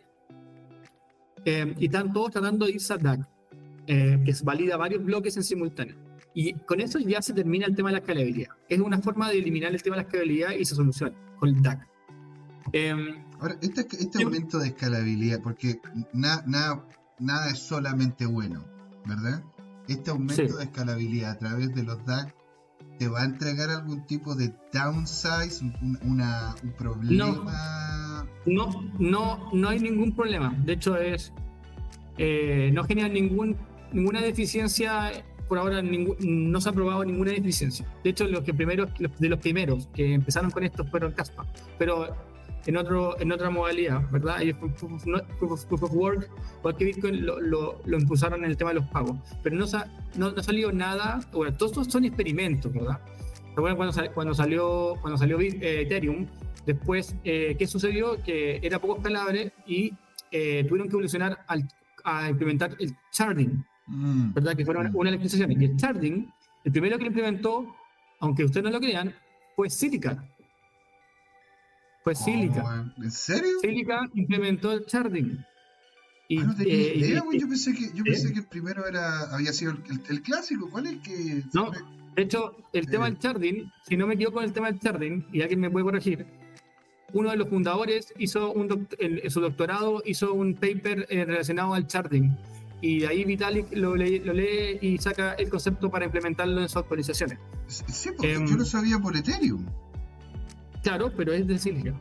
Eh, y están todos tratando de irse a DAC, eh, que valida varios bloques en simultáneo. Y con eso ya se termina el tema de la escalabilidad. Es una forma de eliminar el tema de la escalabilidad y se soluciona con el DAC. Em, Ahora, este, este aumento de escalabilidad, porque nada nada es solamente bueno, ¿verdad? Este aumento de escalabilidad a través de los DAC te va a entregar algún tipo de downsize, un, una, un problema. No, no, no hay ningún problema. De hecho, es eh, no genera ningún, ninguna deficiencia. Por ahora no se ha probado ninguna deficiencia. De hecho, los que primeros, de los primeros que empezaron con esto fueron Caspa. Pero en, otro, en otra modalidad, ¿verdad? Ellos Proof of, Work, porque Bitcoin lo, lo, lo, impulsaron en el tema de los pagos. Pero no, no, no salió nada, bueno, todos estos son experimentos, ¿verdad? Recuerden cuando, cuando salió, cuando salió eh, Ethereum, después, eh, ¿qué sucedió? Que era poco escalable y eh, tuvieron que evolucionar al, a implementar el sharding, mm. ¿verdad? Que fueron una de las. Y el sharding, el primero que lo implementó, aunque ustedes no lo crean, fue Silica. Fue oh, Silica. ¿En serio? Silica implementó el sharding. Y, ah, no tenía eh, idea. Yo pensé que, yo pensé que el primero era, había sido el, clásico. ¿Cuál es el que.? No, de hecho, el tema del sharding, si no me equivoco con el tema del sharding, y alguien me puede corregir, uno de los fundadores hizo un en su doctorado hizo un paper eh, relacionado al sharding. Y de ahí Vitalik lo lee, lo lee, y saca el concepto para implementarlo en sus actualizaciones. Sí, porque em, yo lo sabía por Ethereum. Claro, pero es de Silica,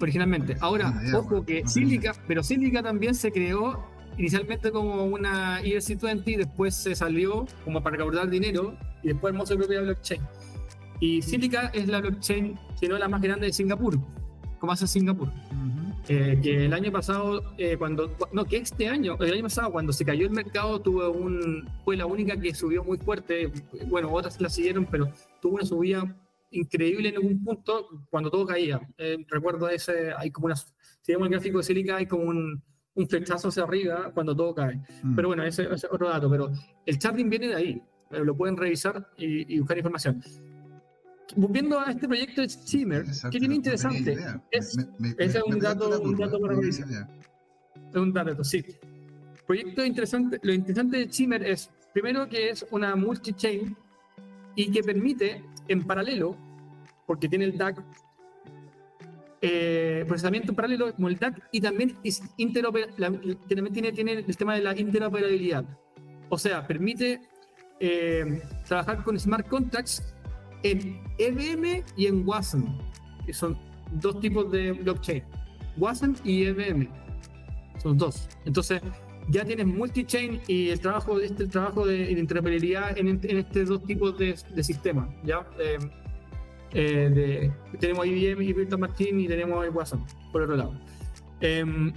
originalmente. Ahora, ojo que Silica, pero Silica también se creó inicialmente como una ERC20, después se salió como para recaudar dinero y después armó su propia blockchain. Y Silica es la blockchain, si no la más grande de Singapur, como hace Singapur. Eh, que el año pasado, eh, cuando, no, que este año, el año pasado, cuando se cayó el mercado, tuvo un, fue la única que subió muy fuerte. Bueno, otras la siguieron, pero tuvo una subida increíble en algún punto cuando todo caía. Eh, recuerdo ese, hay como una, si vemos el gráfico de Silica, hay como un, un flechazo hacia arriba cuando todo cae. Mm. Pero bueno, ese, es otro dato. Pero el charting viene de ahí. Eh, lo pueden revisar y, buscar información. Volviendo a este proyecto de Shimmer, que tiene interesante. Es, ese es un dato, un dato para revisar. Es un dato, sí. Proyecto interesante, lo interesante de Shimmer es, primero, que es una multi-chain y que permite en paralelo, porque tiene el DAC, eh, procesamiento en paralelo como el DAC, y también, es también tiene, tiene el tema de la interoperabilidad. O sea, permite eh, trabajar con smart contracts en EVM y en WASM, que son dos tipos de blockchain, WASM y EVM. Son dos. Entonces, ya tienes multi-chain y el trabajo, este, el trabajo de, interoperabilidad en, en, estos dos tipos de, de sistemas. ¿ya? Eh, eh, tenemos IBM y Virtual Machine y tenemos WhatsApp, por otro lado. Em,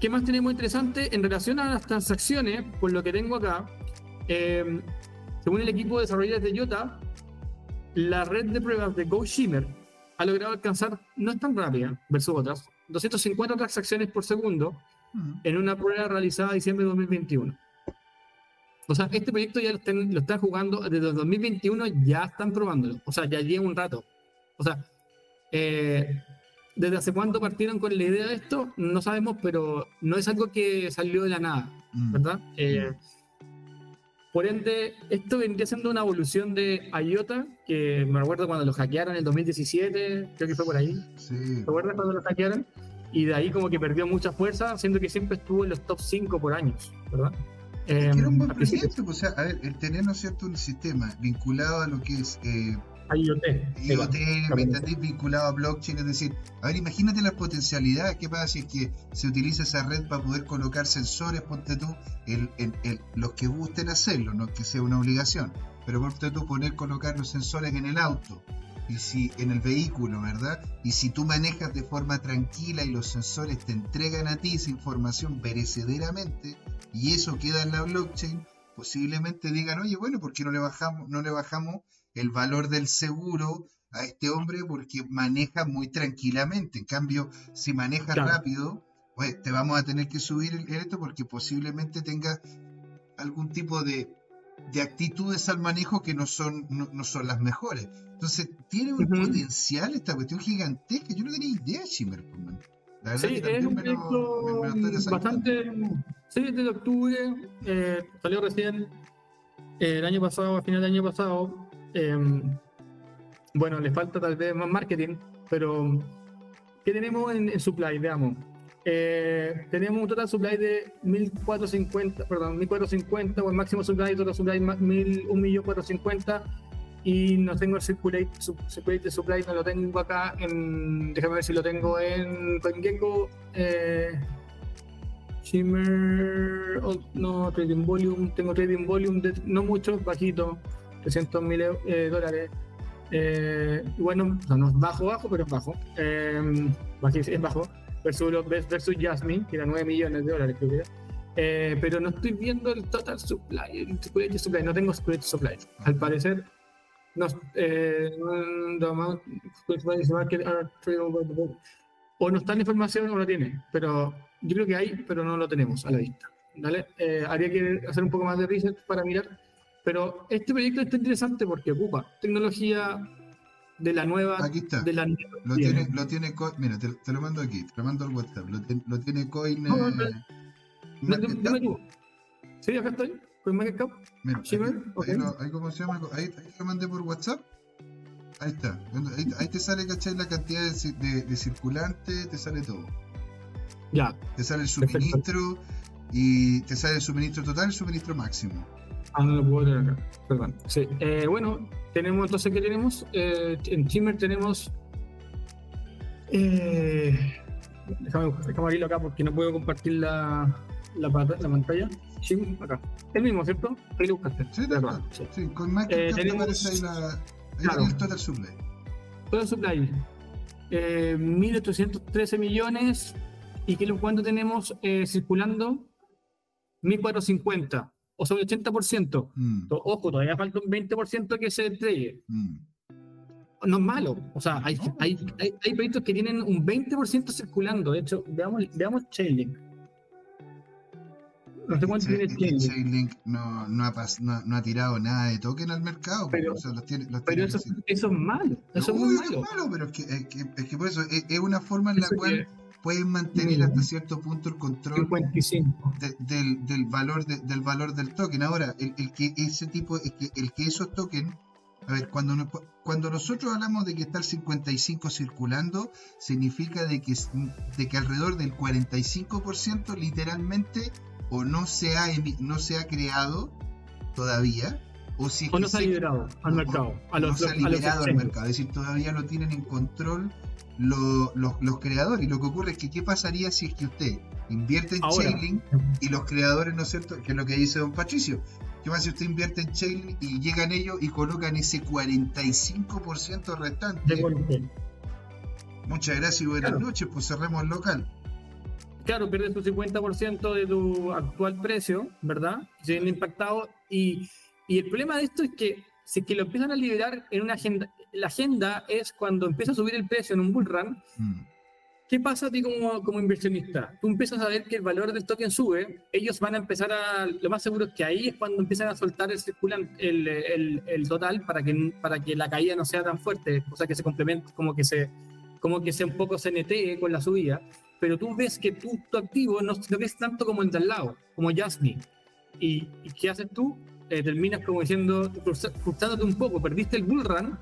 ¿Qué más tenemos interesante? En relación a las transacciones, por lo que tengo acá, em, según el equipo de desarrolladores de IOTA, la red de pruebas de GoShimmer ha logrado alcanzar, no es tan rápida versus otras, 250 transacciones por segundo en una prueba realizada en diciembre de 2021. O sea, este proyecto ya lo están, jugando desde 2021, ya están probándolo. O sea, ya lleva un rato. O sea, eh, desde hace cuánto partieron con la idea de esto, no sabemos, pero no es algo que salió de la nada, mm. ¿verdad? Eh, por ende, esto vendría siendo una evolución de IOTA, que me recuerdo cuando lo hackearon en el 2017, creo que fue por ahí. Sí. ¿Te acuerdas cuando lo hackearon? Y de ahí como que perdió mucha fuerza, siendo que siempre estuvo en los top 5 por años, ¿verdad? Eh, era un buen proyecto, pues, o sea, a ver, el tener, ¿no es cierto?, un sistema vinculado a lo que es... Eh, IoT. IoT, ¿me entendés? Vinculado a blockchain, es decir, a ver, imagínate las potencialidades, ¿qué pasa si es que se utiliza esa red para poder colocar sensores, ponte tú, el, los que gusten hacerlo, no que sea una obligación, pero ponte tú poner, colocar los sensores en el auto, y si en el vehículo, ¿verdad? Y si tú manejas de forma tranquila y los sensores te entregan a ti esa información perecederamente y eso queda en la blockchain, posiblemente digan, oye, bueno, ¿por qué no le bajamos, no le bajamos el valor del seguro a este hombre porque maneja muy tranquilamente? En cambio, si maneja rápido, pues te vamos a tener que subir el, esto porque posiblemente tenga algún tipo de de actitudes al manejo que no son, no, son las mejores. Entonces, tiene un potencial esta cuestión gigantesca. Yo no tenía idea, Shimmer. La sí, es un proyecto bastante. Sí, desde octubre, eh, salió recién. el año pasado, a final del año pasado, em, bueno, le falta tal vez más marketing, pero ¿qué tenemos en, supply? Veamos. Eh, tenemos un total supply de 1450, perdón, 1450 o el máximo supply, total supply 1.450 y no tengo el circulate, circulate supply, no lo tengo acá en, déjame ver si lo tengo en CoinGecko. Eh, Shimmer, oh, no, trading volume, tengo trading volume, de, no mucho, bajito, 300 mil eh, dólares. Eh, bueno, no, es bajo, bajo, pero es bajo. Eh, es bajo. Versus, versus Jasmine, que era 9 millones de dólares, creo que eh, pero no estoy viendo el total supply, el supply, no tengo security supply. Al parecer, no, eh, o no está en información o lo tiene, pero yo creo que hay, pero no lo tenemos a la vista. ¿vale? Eh, habría que hacer un poco más de research para mirar, pero este proyecto está interesante porque ocupa tecnología de la nueva. Aquí está. De la lo, tiene, lo tiene, mira, te, lo mando aquí, te lo mando al WhatsApp. Lo, lo tiene Coin. No, no, no, Sí, acá estoy. Coin Market Cap. Mira, ahí, ahí, cómo se llama. Ahí, ahí lo mandé por WhatsApp. Ahí está. Ahí, te sale, ¿cachai? La cantidad de, de, de circulante, te sale todo. Ya. Te sale el suministro y te sale el suministro total y el suministro máximo. Ah, no lo puedo tener acá. Perdón. Sí. Eh, bueno, tenemos entonces, ¿qué tenemos? Eh, en Timmer tenemos. Eh, déjame, déjame abrirlo acá porque no puedo compartir la, la, la pantalla. Sí, acá. El mismo, ¿cierto? Ahí lo buscaste. Sí, de verdad. Sí. con Mac eh, aparece ahí la, claro. el total supply. Total supply. Eh, 1.813 millones y que cuánto tenemos eh, circulando 1450 o sobre 80%. Mm. Ojo, todavía falta un 20% que se entregue. Mm. No es malo. O sea, hay, hay, hay, proyectos que tienen un 20% circulando. De hecho, veamos, veamos Chainlink. No sé cuánto tiene Chainlink. Chainlink no, no, ha no, ha tirado nada de token al mercado. Pero, o sea, los tiene, los pero eso, eso, es malo. Eso es muy malo. Es malo, pero es que, es que, es que por eso es, una forma en la cual pueden mantener hasta cierto punto el control del, del, valor del valor del token. Ahora, el, que ese tipo, el que, el que esos tokens, a ver, cuando, cuando nosotros hablamos de que está el 55 circulando, significa de que, de que alrededor del 45% literalmente o no se ha, no se ha creado todavía, o, si no se ha liberado al mercado. a los, no se ha liberado al mercado, es decir, todavía lo tienen en control los, los, creadores. Y lo que ocurre es que, ¿qué pasaría si es que usted invierte en Chainlink y los creadores, ¿no es cierto? Que es lo que dice don Patricio. ¿Qué pasa si usted invierte en Chainlink y llegan ellos y colocan ese 45% restante? Muchas gracias y buenas noches, pues cerremos el local. Claro, pierdes tu 50% de tu actual precio, ¿verdad? Se viene impactado. Y, y el problema de esto es que si es que lo empiezan a liberar en una agenda, la agenda es cuando empieza a subir el precio en un bull run, mm. ¿qué pasa a ti como, como, inversionista? Tú empiezas a ver que el valor del token sube, ellos van a empezar a, lo más seguro es que ahí es cuando empiezan a soltar el circulante, el, el, el, total para que, para que la caída no sea tan fuerte, o sea que se complemente, como que se, como que sea un poco CNT con la subida, pero tú ves que tu, tu activo no lo ves tanto como el de al lado, como Jasmine. ¿Y, y qué haces tú? Eh, terminas como diciendo, frustrándote un poco, perdiste el bull run,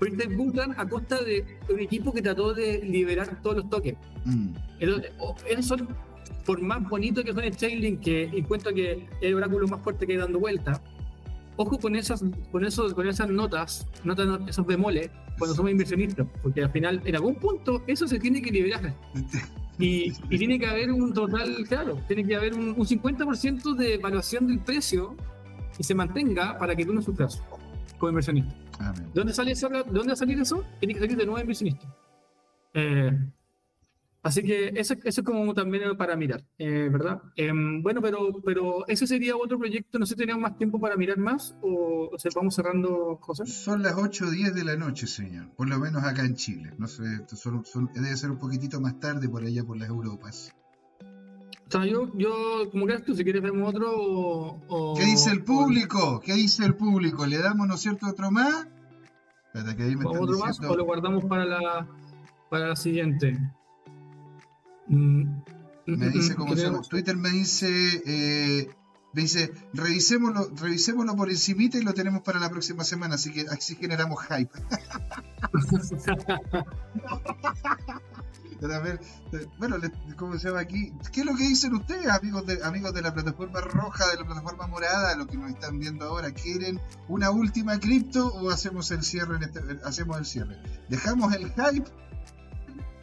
bull run a costa de un equipo que trató de liberar todos los tokens. Mm. Entonces, por más bonito que son el Chainlink, que encuentro que es el oráculo más fuerte que hay dando vuelta, ojo con esas, con esos, con esas notas, notas, esos bemoles, cuando somos inversionistas, porque al final, en algún punto, eso se tiene que liberar. Y, y tiene que haber un total, claro, tiene que haber un, un 50% de evaluación del precio y se mantenga para que tú no sufras como inversionista. ¿Dónde sale eso? ¿Dónde va a salir eso? Tiene que salir de nuevo inversionista. Eh, así que eso, eso, es como también para mirar, eh, ¿verdad? Em, bueno, pero, pero ese sería otro proyecto. No sé si tenemos más tiempo para mirar más o, o vamos cerrando cosas. Son las 8 o 10 de la noche, señor. Por lo menos acá en Chile. No sé, debe ser un poquitito más tarde por allá por las Europas yo, yo, como creas tú, si quieres vemos otro o, ¿Qué dice el público? ¿Qué dice el público? ¿Le damos, no es cierto, otro más? Espérate, que ahí me ¿Otro más o lo guardamos para la, para la siguiente? Mm, me dice, mm, como se llama? Twitter me dice, eh, dice, revisémoslo, revisémoslo por encimita y lo tenemos para la próxima semana, así que así generamos hype. (laughs) bueno, ¿cómo se llama aquí? ¿Qué es lo que dicen ustedes, amigos de, amigos de la plataforma roja, de la plataforma morada, lo que nos están viendo ahora? ¿Quieren una última cripto o hacemos el cierre? En este, hacemos el cierre. ¿Dejamos el hype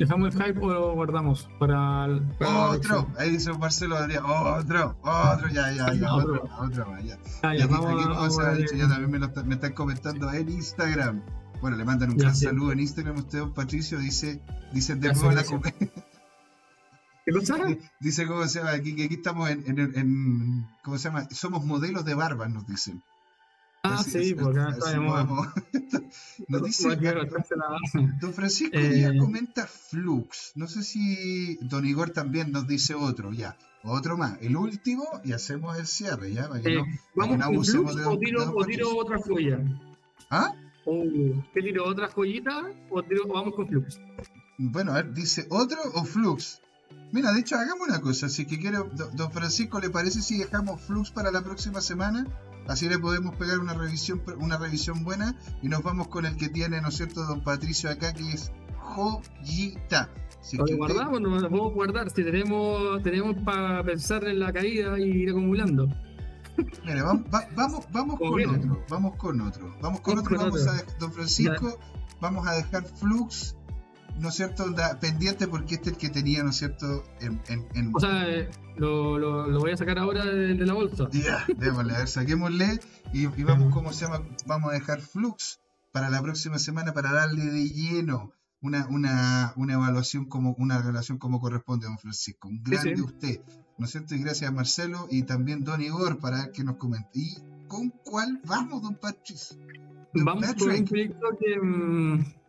¿Dejamos el hype o lo guardamos para, el, Otro, ahí dice Marcelo Adrián, otro, otro, ya, ya, ya, otro, otro, ya. Ah, ya, vamos, también me, lo, me están comentando en Instagram. Bueno, le mandan un gran saludo en Instagram a usted, don Patricio, dice, dice de nuevo la ¿Qué cosa? (laughs) Dice, ¿cómo se llama? Aquí, que aquí estamos en, en, en, ¿cómo se llama? Somos modelos de barbas, nos dicen. Ah, sí, porque acá estamos. Nos dice. Don Francisco eh, comenta Flux. No sé si Don Igor también nos dice otro, ya. Otro más. El último y hacemos el cierre, ¿ya? Para que eh, vamos no abusemos de, o tiro, o tiro otra joya. ¿Ah? ¿Qué tiro otra joyita o, tiro, vamos con Flux? Bueno, a ver, dice otro o Flux. Mira, de hecho, hagamos una cosa. Si que quiere, don Francisco, ¿le parece si dejamos Flux para la próxima semana? Así le podemos pegar una revisión, una revisión buena y nos vamos con el que tiene, ¿no es cierto, don Patricio acá, que es joyita. Si lo guardamos, nos lo podemos guardar. Si tenemos, tenemos para pensar en la caída y ir acumulando. Mira, vamos, vamos, vamos con otro. Vamos con otro. Vamos con otro. vamos a, don Francisco, vamos a dejar Flux ¿no es cierto? pendiente porque este es el que tenía, ¿no es cierto? O sea, eh, lo, lo, voy a sacar ahora de, la bolsa. Ya, démosle, a ver, saquémosle y, vamos, ¿cómo se llama? Vamos a dejar Flux para la próxima semana para darle de lleno una, una, una evaluación como una relación como corresponde, don Francisco. Un grande usted, ¿no es cierto? Y gracias a Marcelo y también don Igor para que nos comente. ¿Y con cuál vamos, don Patrick? vamos con un proyecto que... Mm,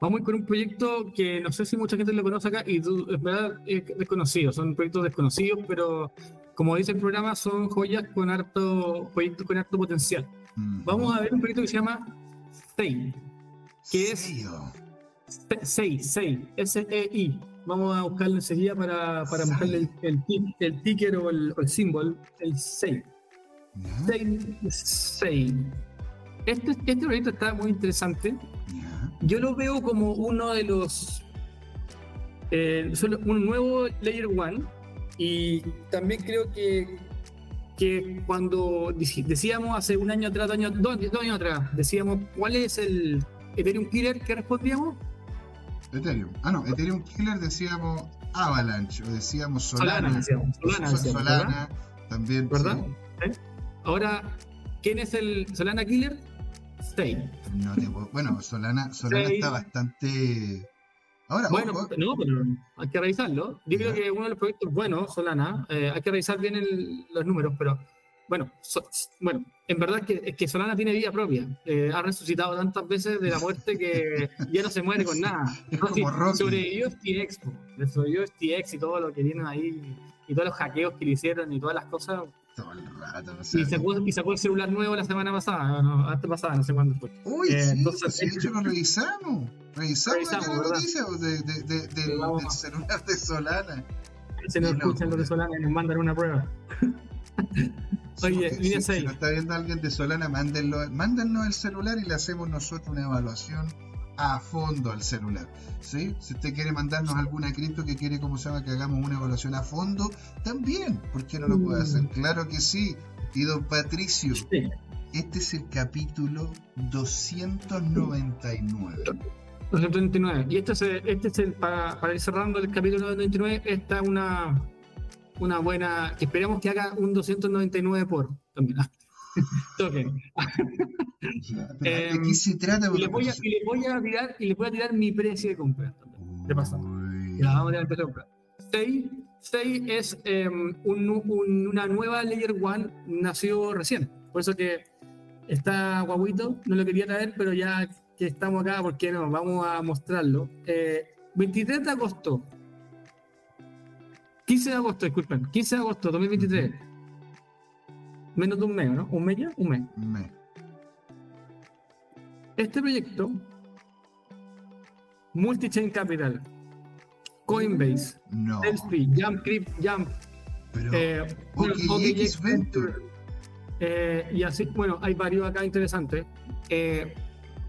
Vamos con un proyecto que no sé si mucha gente lo conoce acá y es verdad, es desconocido. Son proyectos desconocidos, pero como dice el programa, son joyas con harto, proyectos con harto potencial. Mm. Vamos a ver un proyecto que se llama SEI, que es SEI, SEI, S-E-I. Vamos a buscarlo enseguida para, para mostrarle el, el, ticker o el, símbolo, el SEI. SEI, SEI. Este, este proyecto está muy interesante yo lo veo como uno de los. Eh, un nuevo Layer One. Y también creo que, que cuando decíamos hace un año atrás, dos años, dos, años atrás, decíamos cuál es el Ethereum Killer que respondíamos. Ethereum. Ah, no, Ethereum Killer decíamos Avalanche, o decíamos Solana. Solana, Solana, también. ¿Verdad? Ahora, ¿quién es el Solana Killer? Stay. bueno, Solana, Solana está bastante. Ahora, bueno, no, pero hay que revisarlo. Yo creo que uno de los proyectos buenos, Solana, eh, hay que revisar bien los números, pero bueno, bueno, en verdad es que, Solana tiene vida propia. Eh, ha resucitado tantas veces de la muerte que (laughs) ya no se muere con nada. Es como Rocky. Sobrevivió STX, sobrevivió STX y todo lo que tienen ahí, y todos los hackeos que le hicieron y todas las cosas y, sacó, el celular nuevo la semana pasada, no, antes pasada, no sé cuándo fue. Uy, eh, sí, entonces, de hecho lo revisamos. Revisamos, la noticia de, de, de, del celular de Solana. Se nos escuchan los de Solana y nos mandan una prueba. (laughs) Oye, línea 6. Si nos está viendo alguien de Solana, mándenlo, mándennos el celular y le hacemos nosotros una evaluación a fondo al celular. ¿sí? Si usted quiere mandarnos alguna cripto que quiere, como se llama, que hagamos una evaluación a fondo, también, ¿por qué no lo puede hacer? Mm. Claro que sí. Y don Patricio, este es el capítulo 299. 299. Y este es el, este es el para, para, ir cerrando el capítulo 299, está una, una buena, esperamos que haga un 299 por también. (laughs) token. (laughs) ¿De qué se trata? Y le, voy a, y le, voy a, tirar, y le voy a tirar mi precio de compra. De paso. Ya, vamos a tirar el precio de compra. Stay, es un, un, una nueva Layer One, nació recién. Por eso que está guaguito, no lo quería traer, pero ya que estamos acá, ¿por qué no? Vamos a mostrarlo. Eh, 23 de agosto. 15 de agosto, disculpen. 15 de agosto 2023. Menos de un mes, ¿no? ¿Un mes ya? Un mes. Un mes. Este proyecto, Multichain Capital, Coinbase, no. Jump, Jump, Pero, eh, OKX Venture. Eh, y así, bueno, hay varios acá interesantes. Eh,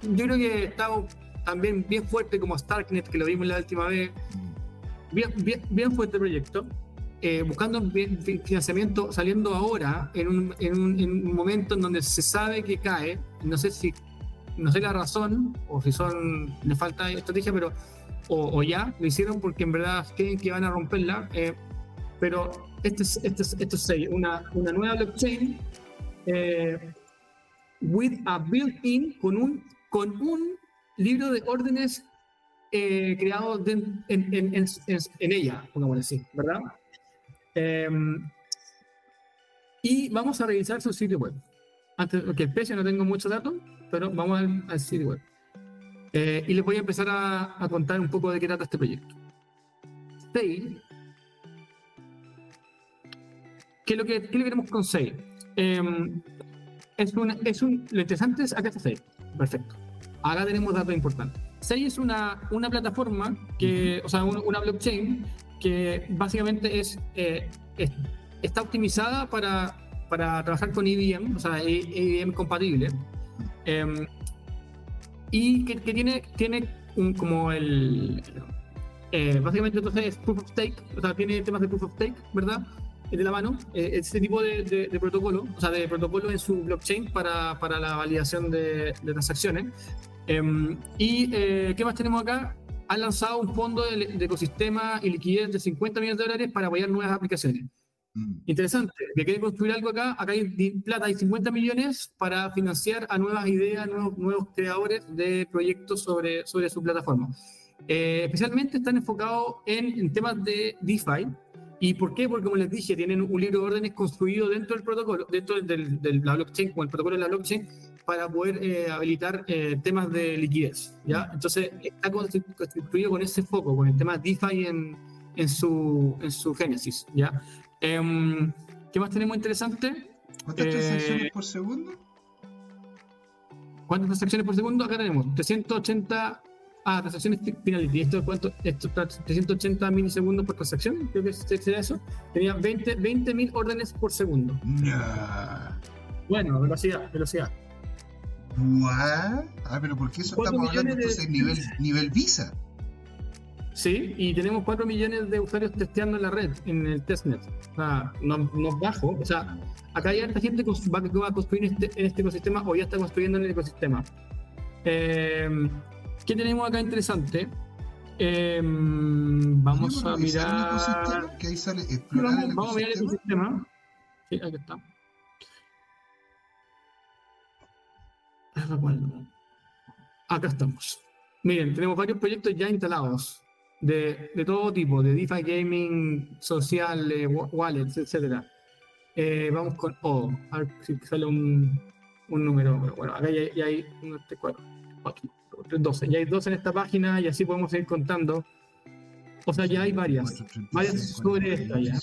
yo creo que estamos también bien fuerte como Starknet, que lo vimos la última vez. Bien, bien, bien fuerte proyecto. Eh, buscando financiamiento, saliendo ahora en un, en, un, en un, momento en donde se sabe que cae. No sé si, no sé la razón o si son, le falta estrategia, pero o, ya lo hicieron porque en verdad creen que van a romperla. Eh, pero este es, este es, esto es una, una nueva blockchain eh, with a built-in con un, con un libro de órdenes eh, creado en, en, en, en, ella, pongamos así, ¿verdad? Em, y vamos a revisar su sitio web. Antes, porque el precio no tengo muchos datos, pero vamos al, sitio web. Eh, y les voy a empezar a, a, contar un poco de qué trata este proyecto. Say, ¿qué es lo que, qué lo queremos con Say? Em, es, una, es un, lo interesante es acá está Say. Perfecto. Acá tenemos datos importantes. Sei es una, una plataforma que, o sea, una blockchain que básicamente es, eh, está optimizada para, para trabajar con IBM, o sea, IBM compatible. Em, y que, tiene, tiene un, como el. Eh, básicamente entonces es proof of stake, o sea, tiene temas de proof of stake, ¿verdad? de la mano, eh, este tipo de, protocolo, o sea, de protocolo en su blockchain para, para la validación de, transacciones. Em, ¿Y eh, qué más tenemos acá? Han lanzado un fondo de, ecosistema y liquidez de 50 millones de dólares para apoyar nuevas aplicaciones. Mm. Interesante, que quieren construir algo acá, acá hay plata, hay 50 millones para financiar a nuevas ideas, nuevos, nuevos creadores de proyectos sobre, sobre su plataforma. Eh, especialmente están enfocados en, en, temas de DeFi. ¿Y por qué? Porque como les dije, tienen un libro de órdenes construido dentro del protocolo, dentro del, de la blockchain, con el protocolo de la blockchain, para poder eh, habilitar eh, temas de liquidez. ¿ya? Entonces, está construido con ese foco, con el tema DeFi en, en, su, en su génesis. ¿ya? Em, ¿Qué más tenemos interesante? ¿Cuántas transacciones eh, por segundo? ¿Cuántas transacciones por segundo? Acá tenemos 380 Ah, transacciones finality. ¿Esto cuánto? Esto, 380 milisegundos por transacción, creo que sería eso. Tenía 20 mil órdenes por segundo. Bueno, velocidad, velocidad. ¿What? Ah, pero ¿por qué eso estamos hablando entonces de... nivel, nivel Visa? Sí, y tenemos 4 millones de usuarios testeando en la red, en el testnet. O sea, no, no bajo. O sea, acá hay harta gente que va a construir este, en este ecosistema o ya está construyendo en el ecosistema. Eh, ¿Qué tenemos acá interesante? Eh, vamos a mirar. Que ahí sale vamos, vamos a mirar el ecosistema. Sí, aquí está. Acá estamos. Miren, tenemos varios proyectos ya instalados de, de todo tipo, de DeFi Gaming, social, wallets, etc. Eh, vamos con O. A ver si sale un, un número. bueno, acá ya, hay 1, 3, 4, 12. Ya hay 12 en esta página y así podemos ir contando. O sea, ya hay varias. varias sobre esta ya.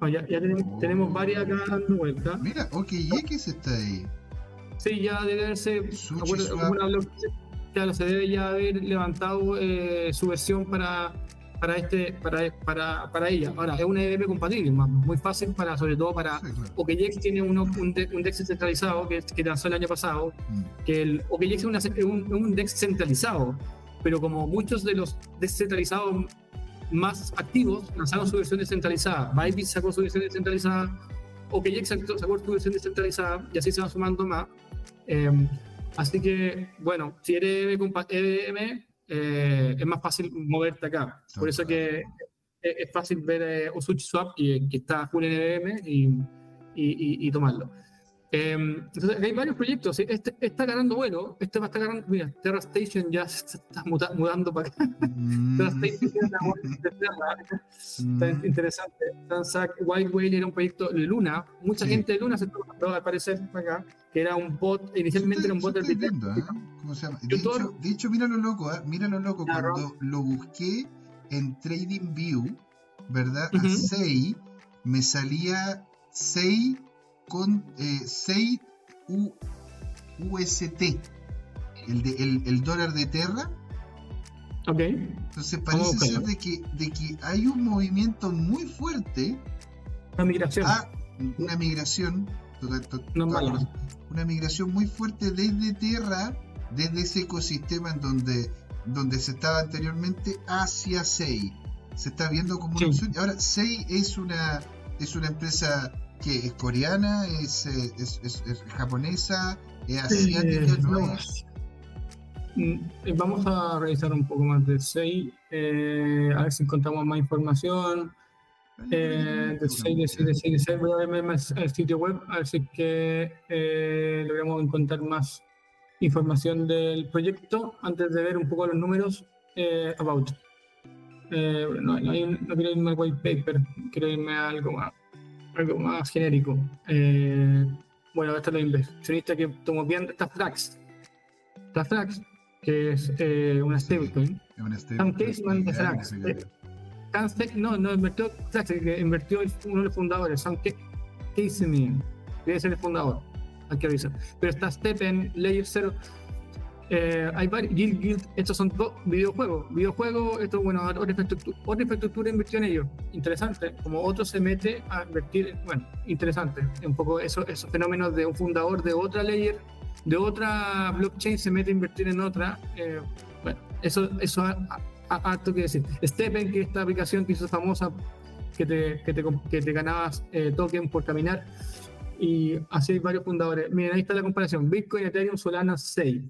Ah, ya, ya tenemos, tenemos, varias acá dando vuelta. Mira, OKX está ahí. Sí, ya debe haberse. claro, se debe ya haber levantado eh, su versión para, para, este, para, para, para ella. Ahora, es una EVM compatible, muy fácil para, sobre todo para OKX tiene uno, un, DEX centralizado que, que lanzó el año pasado, mm. que el OKX es un, un, DEX centralizado, pero como muchos de los descentralizados más activos lanzaron su versión descentralizada, Bybit sacó su versión descentralizada, OKX sacó su versión descentralizada y así se van sumando más. Em, así que, bueno, si eres EVM, eh, es más fácil moverte acá. Por eso que es, fácil ver eh, Osuchi Swap, que, que está full en y, y, y tomarlo. Em, entonces, hay varios proyectos. Este, está ganando vuelo. Este va a estar ganando. Mira, Terra Station ya se está mudando para acá. Mm. Terra Station de (laughs) Terra. Está interesante. Transact White Whale era un proyecto de Luna. Mucha gente de Luna se tocó al parecer acá. Que era un bot. Inicialmente era un bot de viendo, ¿eh? ¿Cómo se llama? De, hecho, de hecho, mira lo loco. ¿eh? Mira lo loco. Cuando lo busqué en Trading View, ¿verdad? A 6 me salía 6 con eh, 6 UST, el, de, el, el, dólar de Terra, Ok. Entonces parece ser de que, de que hay un movimiento muy fuerte. Una migración. A una migración. una migración muy fuerte desde Tierra, desde ese ecosistema en donde, donde se estaba anteriormente, hacia SEI. Se está viendo como una opción. Ahora, SEI es una, es una empresa que es coreana, es, eh, es, es, es japonesa, es asiática, ¿no? es Mm, eh, vamos a revisar un poco más de 6, eh, a ver si encontramos más información. Eh, de 6, de 6, de 6, de 6. Voy a ver más el sitio web, a ver si es que eh, logramos encontrar más información del proyecto antes de ver un poco los números eh, about. No, no, hay, no, quiero irme al white paper, quiero irme a algo más, algo más genérico. Eh, bueno, esta es la inversionista que tomó bien, esta Flax. Esta Flax que es eh, una stablecoin. Sam Caseman de Frax. No, no invirtió Frax, que invirtió uno de los fundadores, Sam Caseman. Debe ser el fundador, hay que avisar. Pero está Steppen, Layer 0. Eh, hay varios, Guild, Guild, estos son dos videojuegos. Videojuegos, esto, bueno, otra infraestructura, otra infraestructura invirtió en ellos. Interesante. Como otro se mete a invertir, bueno, interesante. Un poco eso, esos fenómenos de un fundador de otra layer de otra blockchain se mete a invertir en otra. Eh, bueno, eso, eso harto que decir. Stepen, que esta aplicación que hizo famosa, que te, que te, que te ganabas eh, token por caminar, y así hay varios fundadores. Miren, ahí está la comparación: Bitcoin, Ethereum, Solana 6.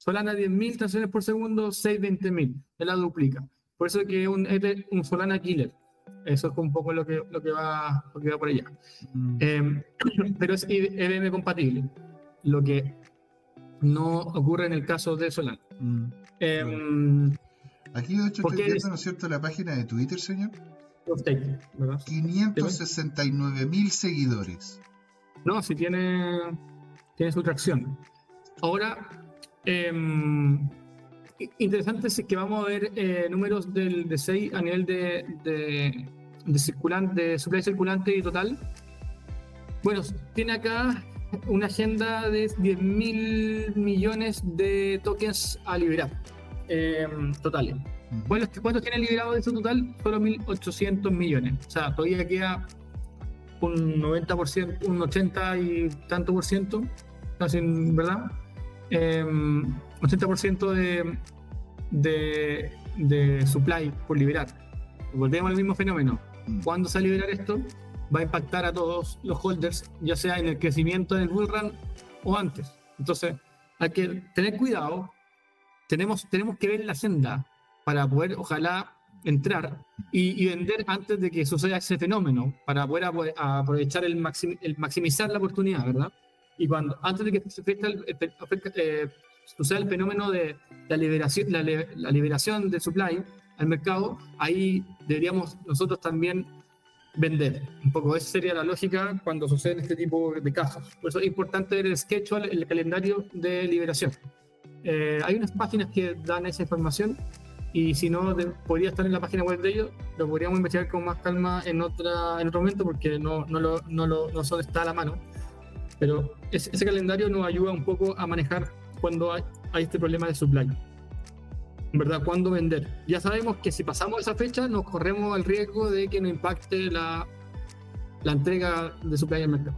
Solana 10.000 transacciones por segundo, 6 20.000. Se la duplica. Por eso es que es un, un Solana killer. Eso es un poco lo que, lo que, va, lo que va por allá. Mm. Eh, (clears throat) pero es EVM compatible lo que no ocurre en el caso de Solana. Mm, em, Aquí, de hecho, estoy viendo, ¿no es cierto?, la página de Twitter, señor. 569 mil seguidores. No, si tiene, tiene su tracción. Ahora, eh, interesante es que vamos a ver eh, números del, de 6 a nivel de, de, de, circulante, de supply circulante y total. Bueno, tiene acá una agenda de 10 mil millones de tokens a liberar em, totales. Bueno, ¿cuántos tiene liberado de ese total? Solo 1.800 millones. O sea, todavía queda un 90%, un 80 y tanto por ciento, casi, ¿verdad? 80% em, de, de, de supply por liberar. Volvemos al mismo fenómeno. ¿Cuándo se va a liberar esto? va a impactar a todos los holders, ya sea en el crecimiento del bull run o antes. Entonces, hay que tener cuidado. Tenemos, tenemos que ver la senda para poder, ojalá, entrar y, vender antes de que suceda ese fenómeno, para poder aprovechar el, el maximizar la oportunidad, ¿verdad? Y cuando, antes de que eh, suceda el fenómeno de la liberación, la, la liberación de supply al mercado, ahí deberíamos nosotros también vender. Un poco esa sería la lógica cuando suceden este tipo de casos. Por eso es importante ver el schedule, el calendario de liberación. Eh, hay unas páginas que dan esa información y si no, podría estar en la página web de ellos, lo podríamos investigar con más calma en, otra, en otro momento porque no, no, lo, no, lo, no solo está a la mano. Pero ese, ese calendario nos ayuda un poco a manejar cuando hay, hay este problema de supply. ¿verdad? ¿Cuándo vender? Ya sabemos que si pasamos esa fecha nos corremos el riesgo de que nos impacte la, la entrega de supply al mercado.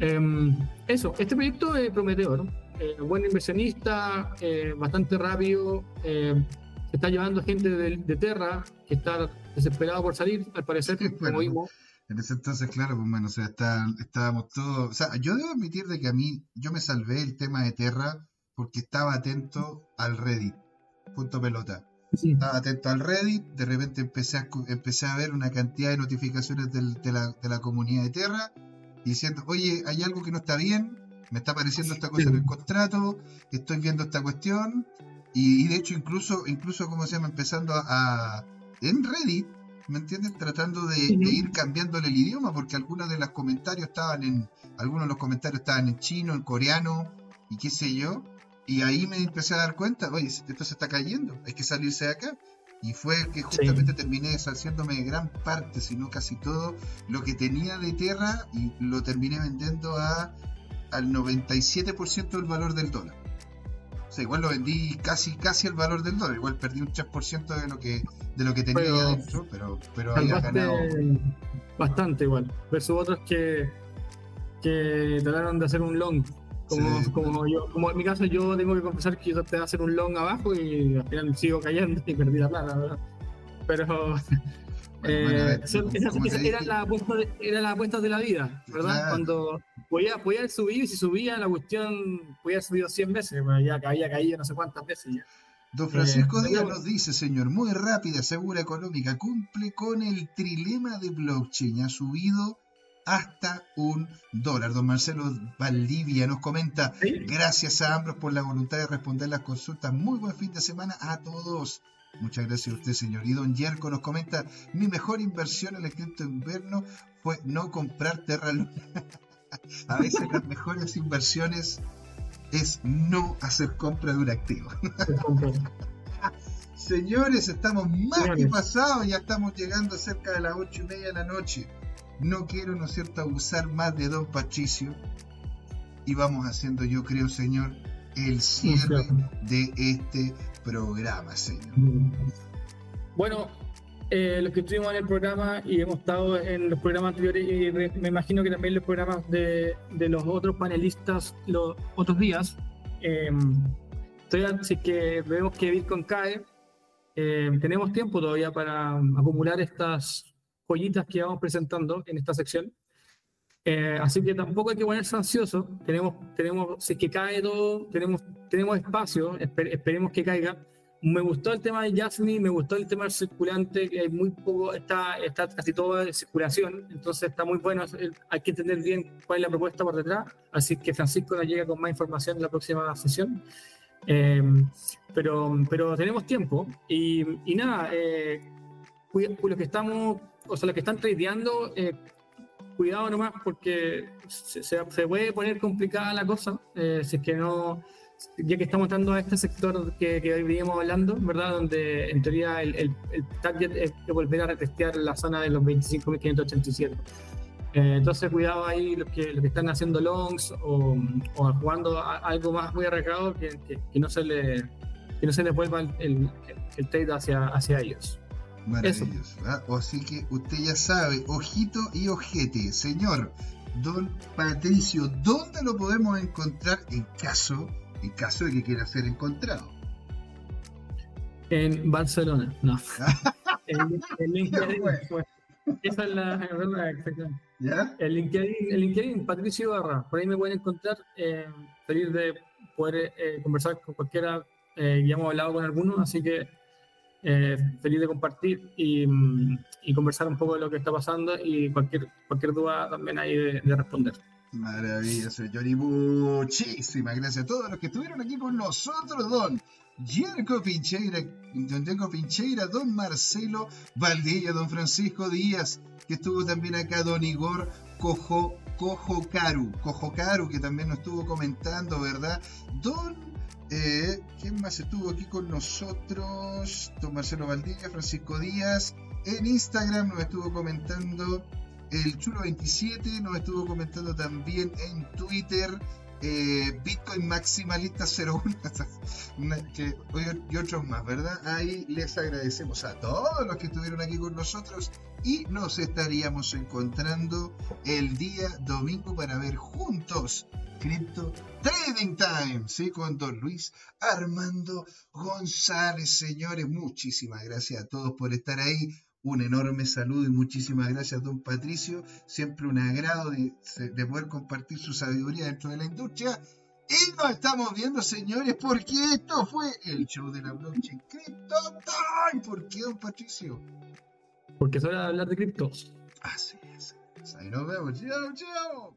Em, eso, este proyecto es prometedor, eh, buen inversionista, eh, bastante rápido, eh, se está llevando gente de, de, Terra que está desesperado por salir, al parecer, como vimos. En ese entonces, claro, pues bueno, o sea, está, estábamos todos, o sea, yo debo admitir de que a mí, yo me salvé el tema de Terra porque estaba atento al Reddit punto pelota. Estaba atento al Reddit, de repente empecé a, empecé a ver una cantidad de notificaciones de, la, de, la, comunidad de Terra diciendo, oye, hay algo que no está bien, me está apareciendo esta cosa en el contrato, estoy viendo esta cuestión, y, de hecho incluso, incluso, como se llama, empezando a, en Reddit, ¿me entiendes? Tratando de, de, ir cambiándole el idioma, porque algunos de los comentarios estaban en, algunos de los comentarios estaban en chino, en coreano, y qué sé yo, y ahí me empecé a dar cuenta, oye, esto se está cayendo, hay que salirse de acá. Y fue que justamente terminé deshaciéndome gran parte, si no casi todo, lo que tenía de tierra y lo terminé vendiendo a, al 97% del valor del dólar. O sea, igual lo vendí casi casi el valor del dólar. Igual perdí un 3% de lo que de lo que tenía ahí adentro, pero, pero había ganado. Bastante igual. Versus otros que, que trataron de hacer un long. Como, como, yo, como en mi caso, yo tengo que confesar que yo traté de hacer un long abajo y al final sigo cayendo y perdí la plata, ¿verdad? Pero era, la apuesta de, era la apuesta de la vida, ¿verdad? Cuando podía, podía haber subido y si subía la cuestión podía haber subido 100 veces, ya había caído no sé cuántas veces ya. Don Francisco eh, Díaz nos dice, señor, muy rápida, segura, económica, cumple con el trilema de blockchain, ha subido hasta un dólar. Don Marcelo Valdivia nos comenta, gracias a ambos por la voluntad de responder las consultas. Muy buen fin de semana a todos. Muchas gracias a usted, señor. Y don Yerko nos comenta, mi mejor inversión en el cripto invierno fue no comprar Terra Luna. (laughs) a veces las mejores inversiones es no hacer compra de un activo. (laughs) Señores, estamos más que pasados, ya estamos llegando cerca de las ocho y media de la noche. No quiero, ¿no es cierto?, abusar más de Don Patricio. Y vamos haciendo, yo creo, señor, el cierre de este programa, señor. Bueno, eh, los que estuvimos en el programa y hemos estado en los programas anteriores y me imagino que también los programas de, de los otros panelistas los otros días. Eh, así que vemos que Bitcoin cae. Eh, tenemos tiempo todavía para acumular estas joyitas que vamos presentando en esta sección. Eh, así que tampoco hay que ponerse ansioso. Tenemos, tenemos, si es que cae todo, tenemos, tenemos espacio, esperemos que caiga. Me gustó el tema de Jasmine, me gustó el tema del circulante, que hay muy poco, está, está casi todo en circulación, entonces está muy bueno. Hay que entender bien cuál es la propuesta por detrás. Así que Francisco nos llega con más información en la próxima sesión. Eh, pero, pero tenemos tiempo y, y nada, eh, los que estamos, o sea, los que están tradeando, eh, cuidado nomás porque se, puede poner complicada la cosa eh, si es que no ya que estamos entrando a este sector que, que veníamos hablando, ¿verdad? Donde en teoría el, el, target es volver a retestear la zona de los 25.587. Eh, entonces, cuidado ahí los que, los están haciendo longs o, jugando algo más muy arriesgado que, no se le, que no se le vuelva el, el, trade hacia, hacia ellos. Maravilloso. ¿ah? Así que usted ya sabe, ojito y ojete, señor Don Patricio, ¿dónde lo podemos encontrar en caso, en caso de que quiera ser encontrado? En Barcelona, no. (laughs) en LinkedIn, pues, esa es la. El LinkedIn, el LinkedIn, Patricio Barra, por ahí me pueden encontrar. Eh, feliz de poder eh, conversar con cualquiera. Eh, ya hemos hablado con algunos, así que eh, feliz de compartir y, conversar un poco de lo que está pasando y cualquier, duda también hay de, de responder. Maravilloso, Johnny. Muchísimas gracias a todos los que estuvieron aquí con nosotros, Don Jerko Pincheira, Don Jerko Pincheira, Don Marcelo Valdilla, Don Francisco Díaz, que estuvo también acá, Don Igor Cojo, Cojocaru, Cojocaru, que también nos estuvo comentando, ¿verdad? Don eh, ¿Quién más estuvo aquí con nosotros? Don Marcelo Valdilla, Francisco Díaz. En Instagram nos estuvo comentando el Chulo27, nos estuvo comentando también en Twitter. Eh, Bitcoin Maximalista 01 (laughs) que, y otros más, ¿verdad? Ahí les agradecemos a todos los que estuvieron aquí con nosotros y nos estaríamos encontrando el día domingo para ver juntos Crypto Trading Time, ¿sí? Con don Luis Armando González, señores. Muchísimas gracias a todos por estar ahí. Un enorme saludo y muchísimas gracias, don Patricio. Siempre un agrado de, de poder compartir su sabiduría dentro de la industria. Y nos estamos viendo, señores, porque esto fue el show de la blockchain Crypto Time. ¿Por qué, don Patricio? Porque es hora de hablar de criptos. Así es. Ahí nos vemos. Chao, chao.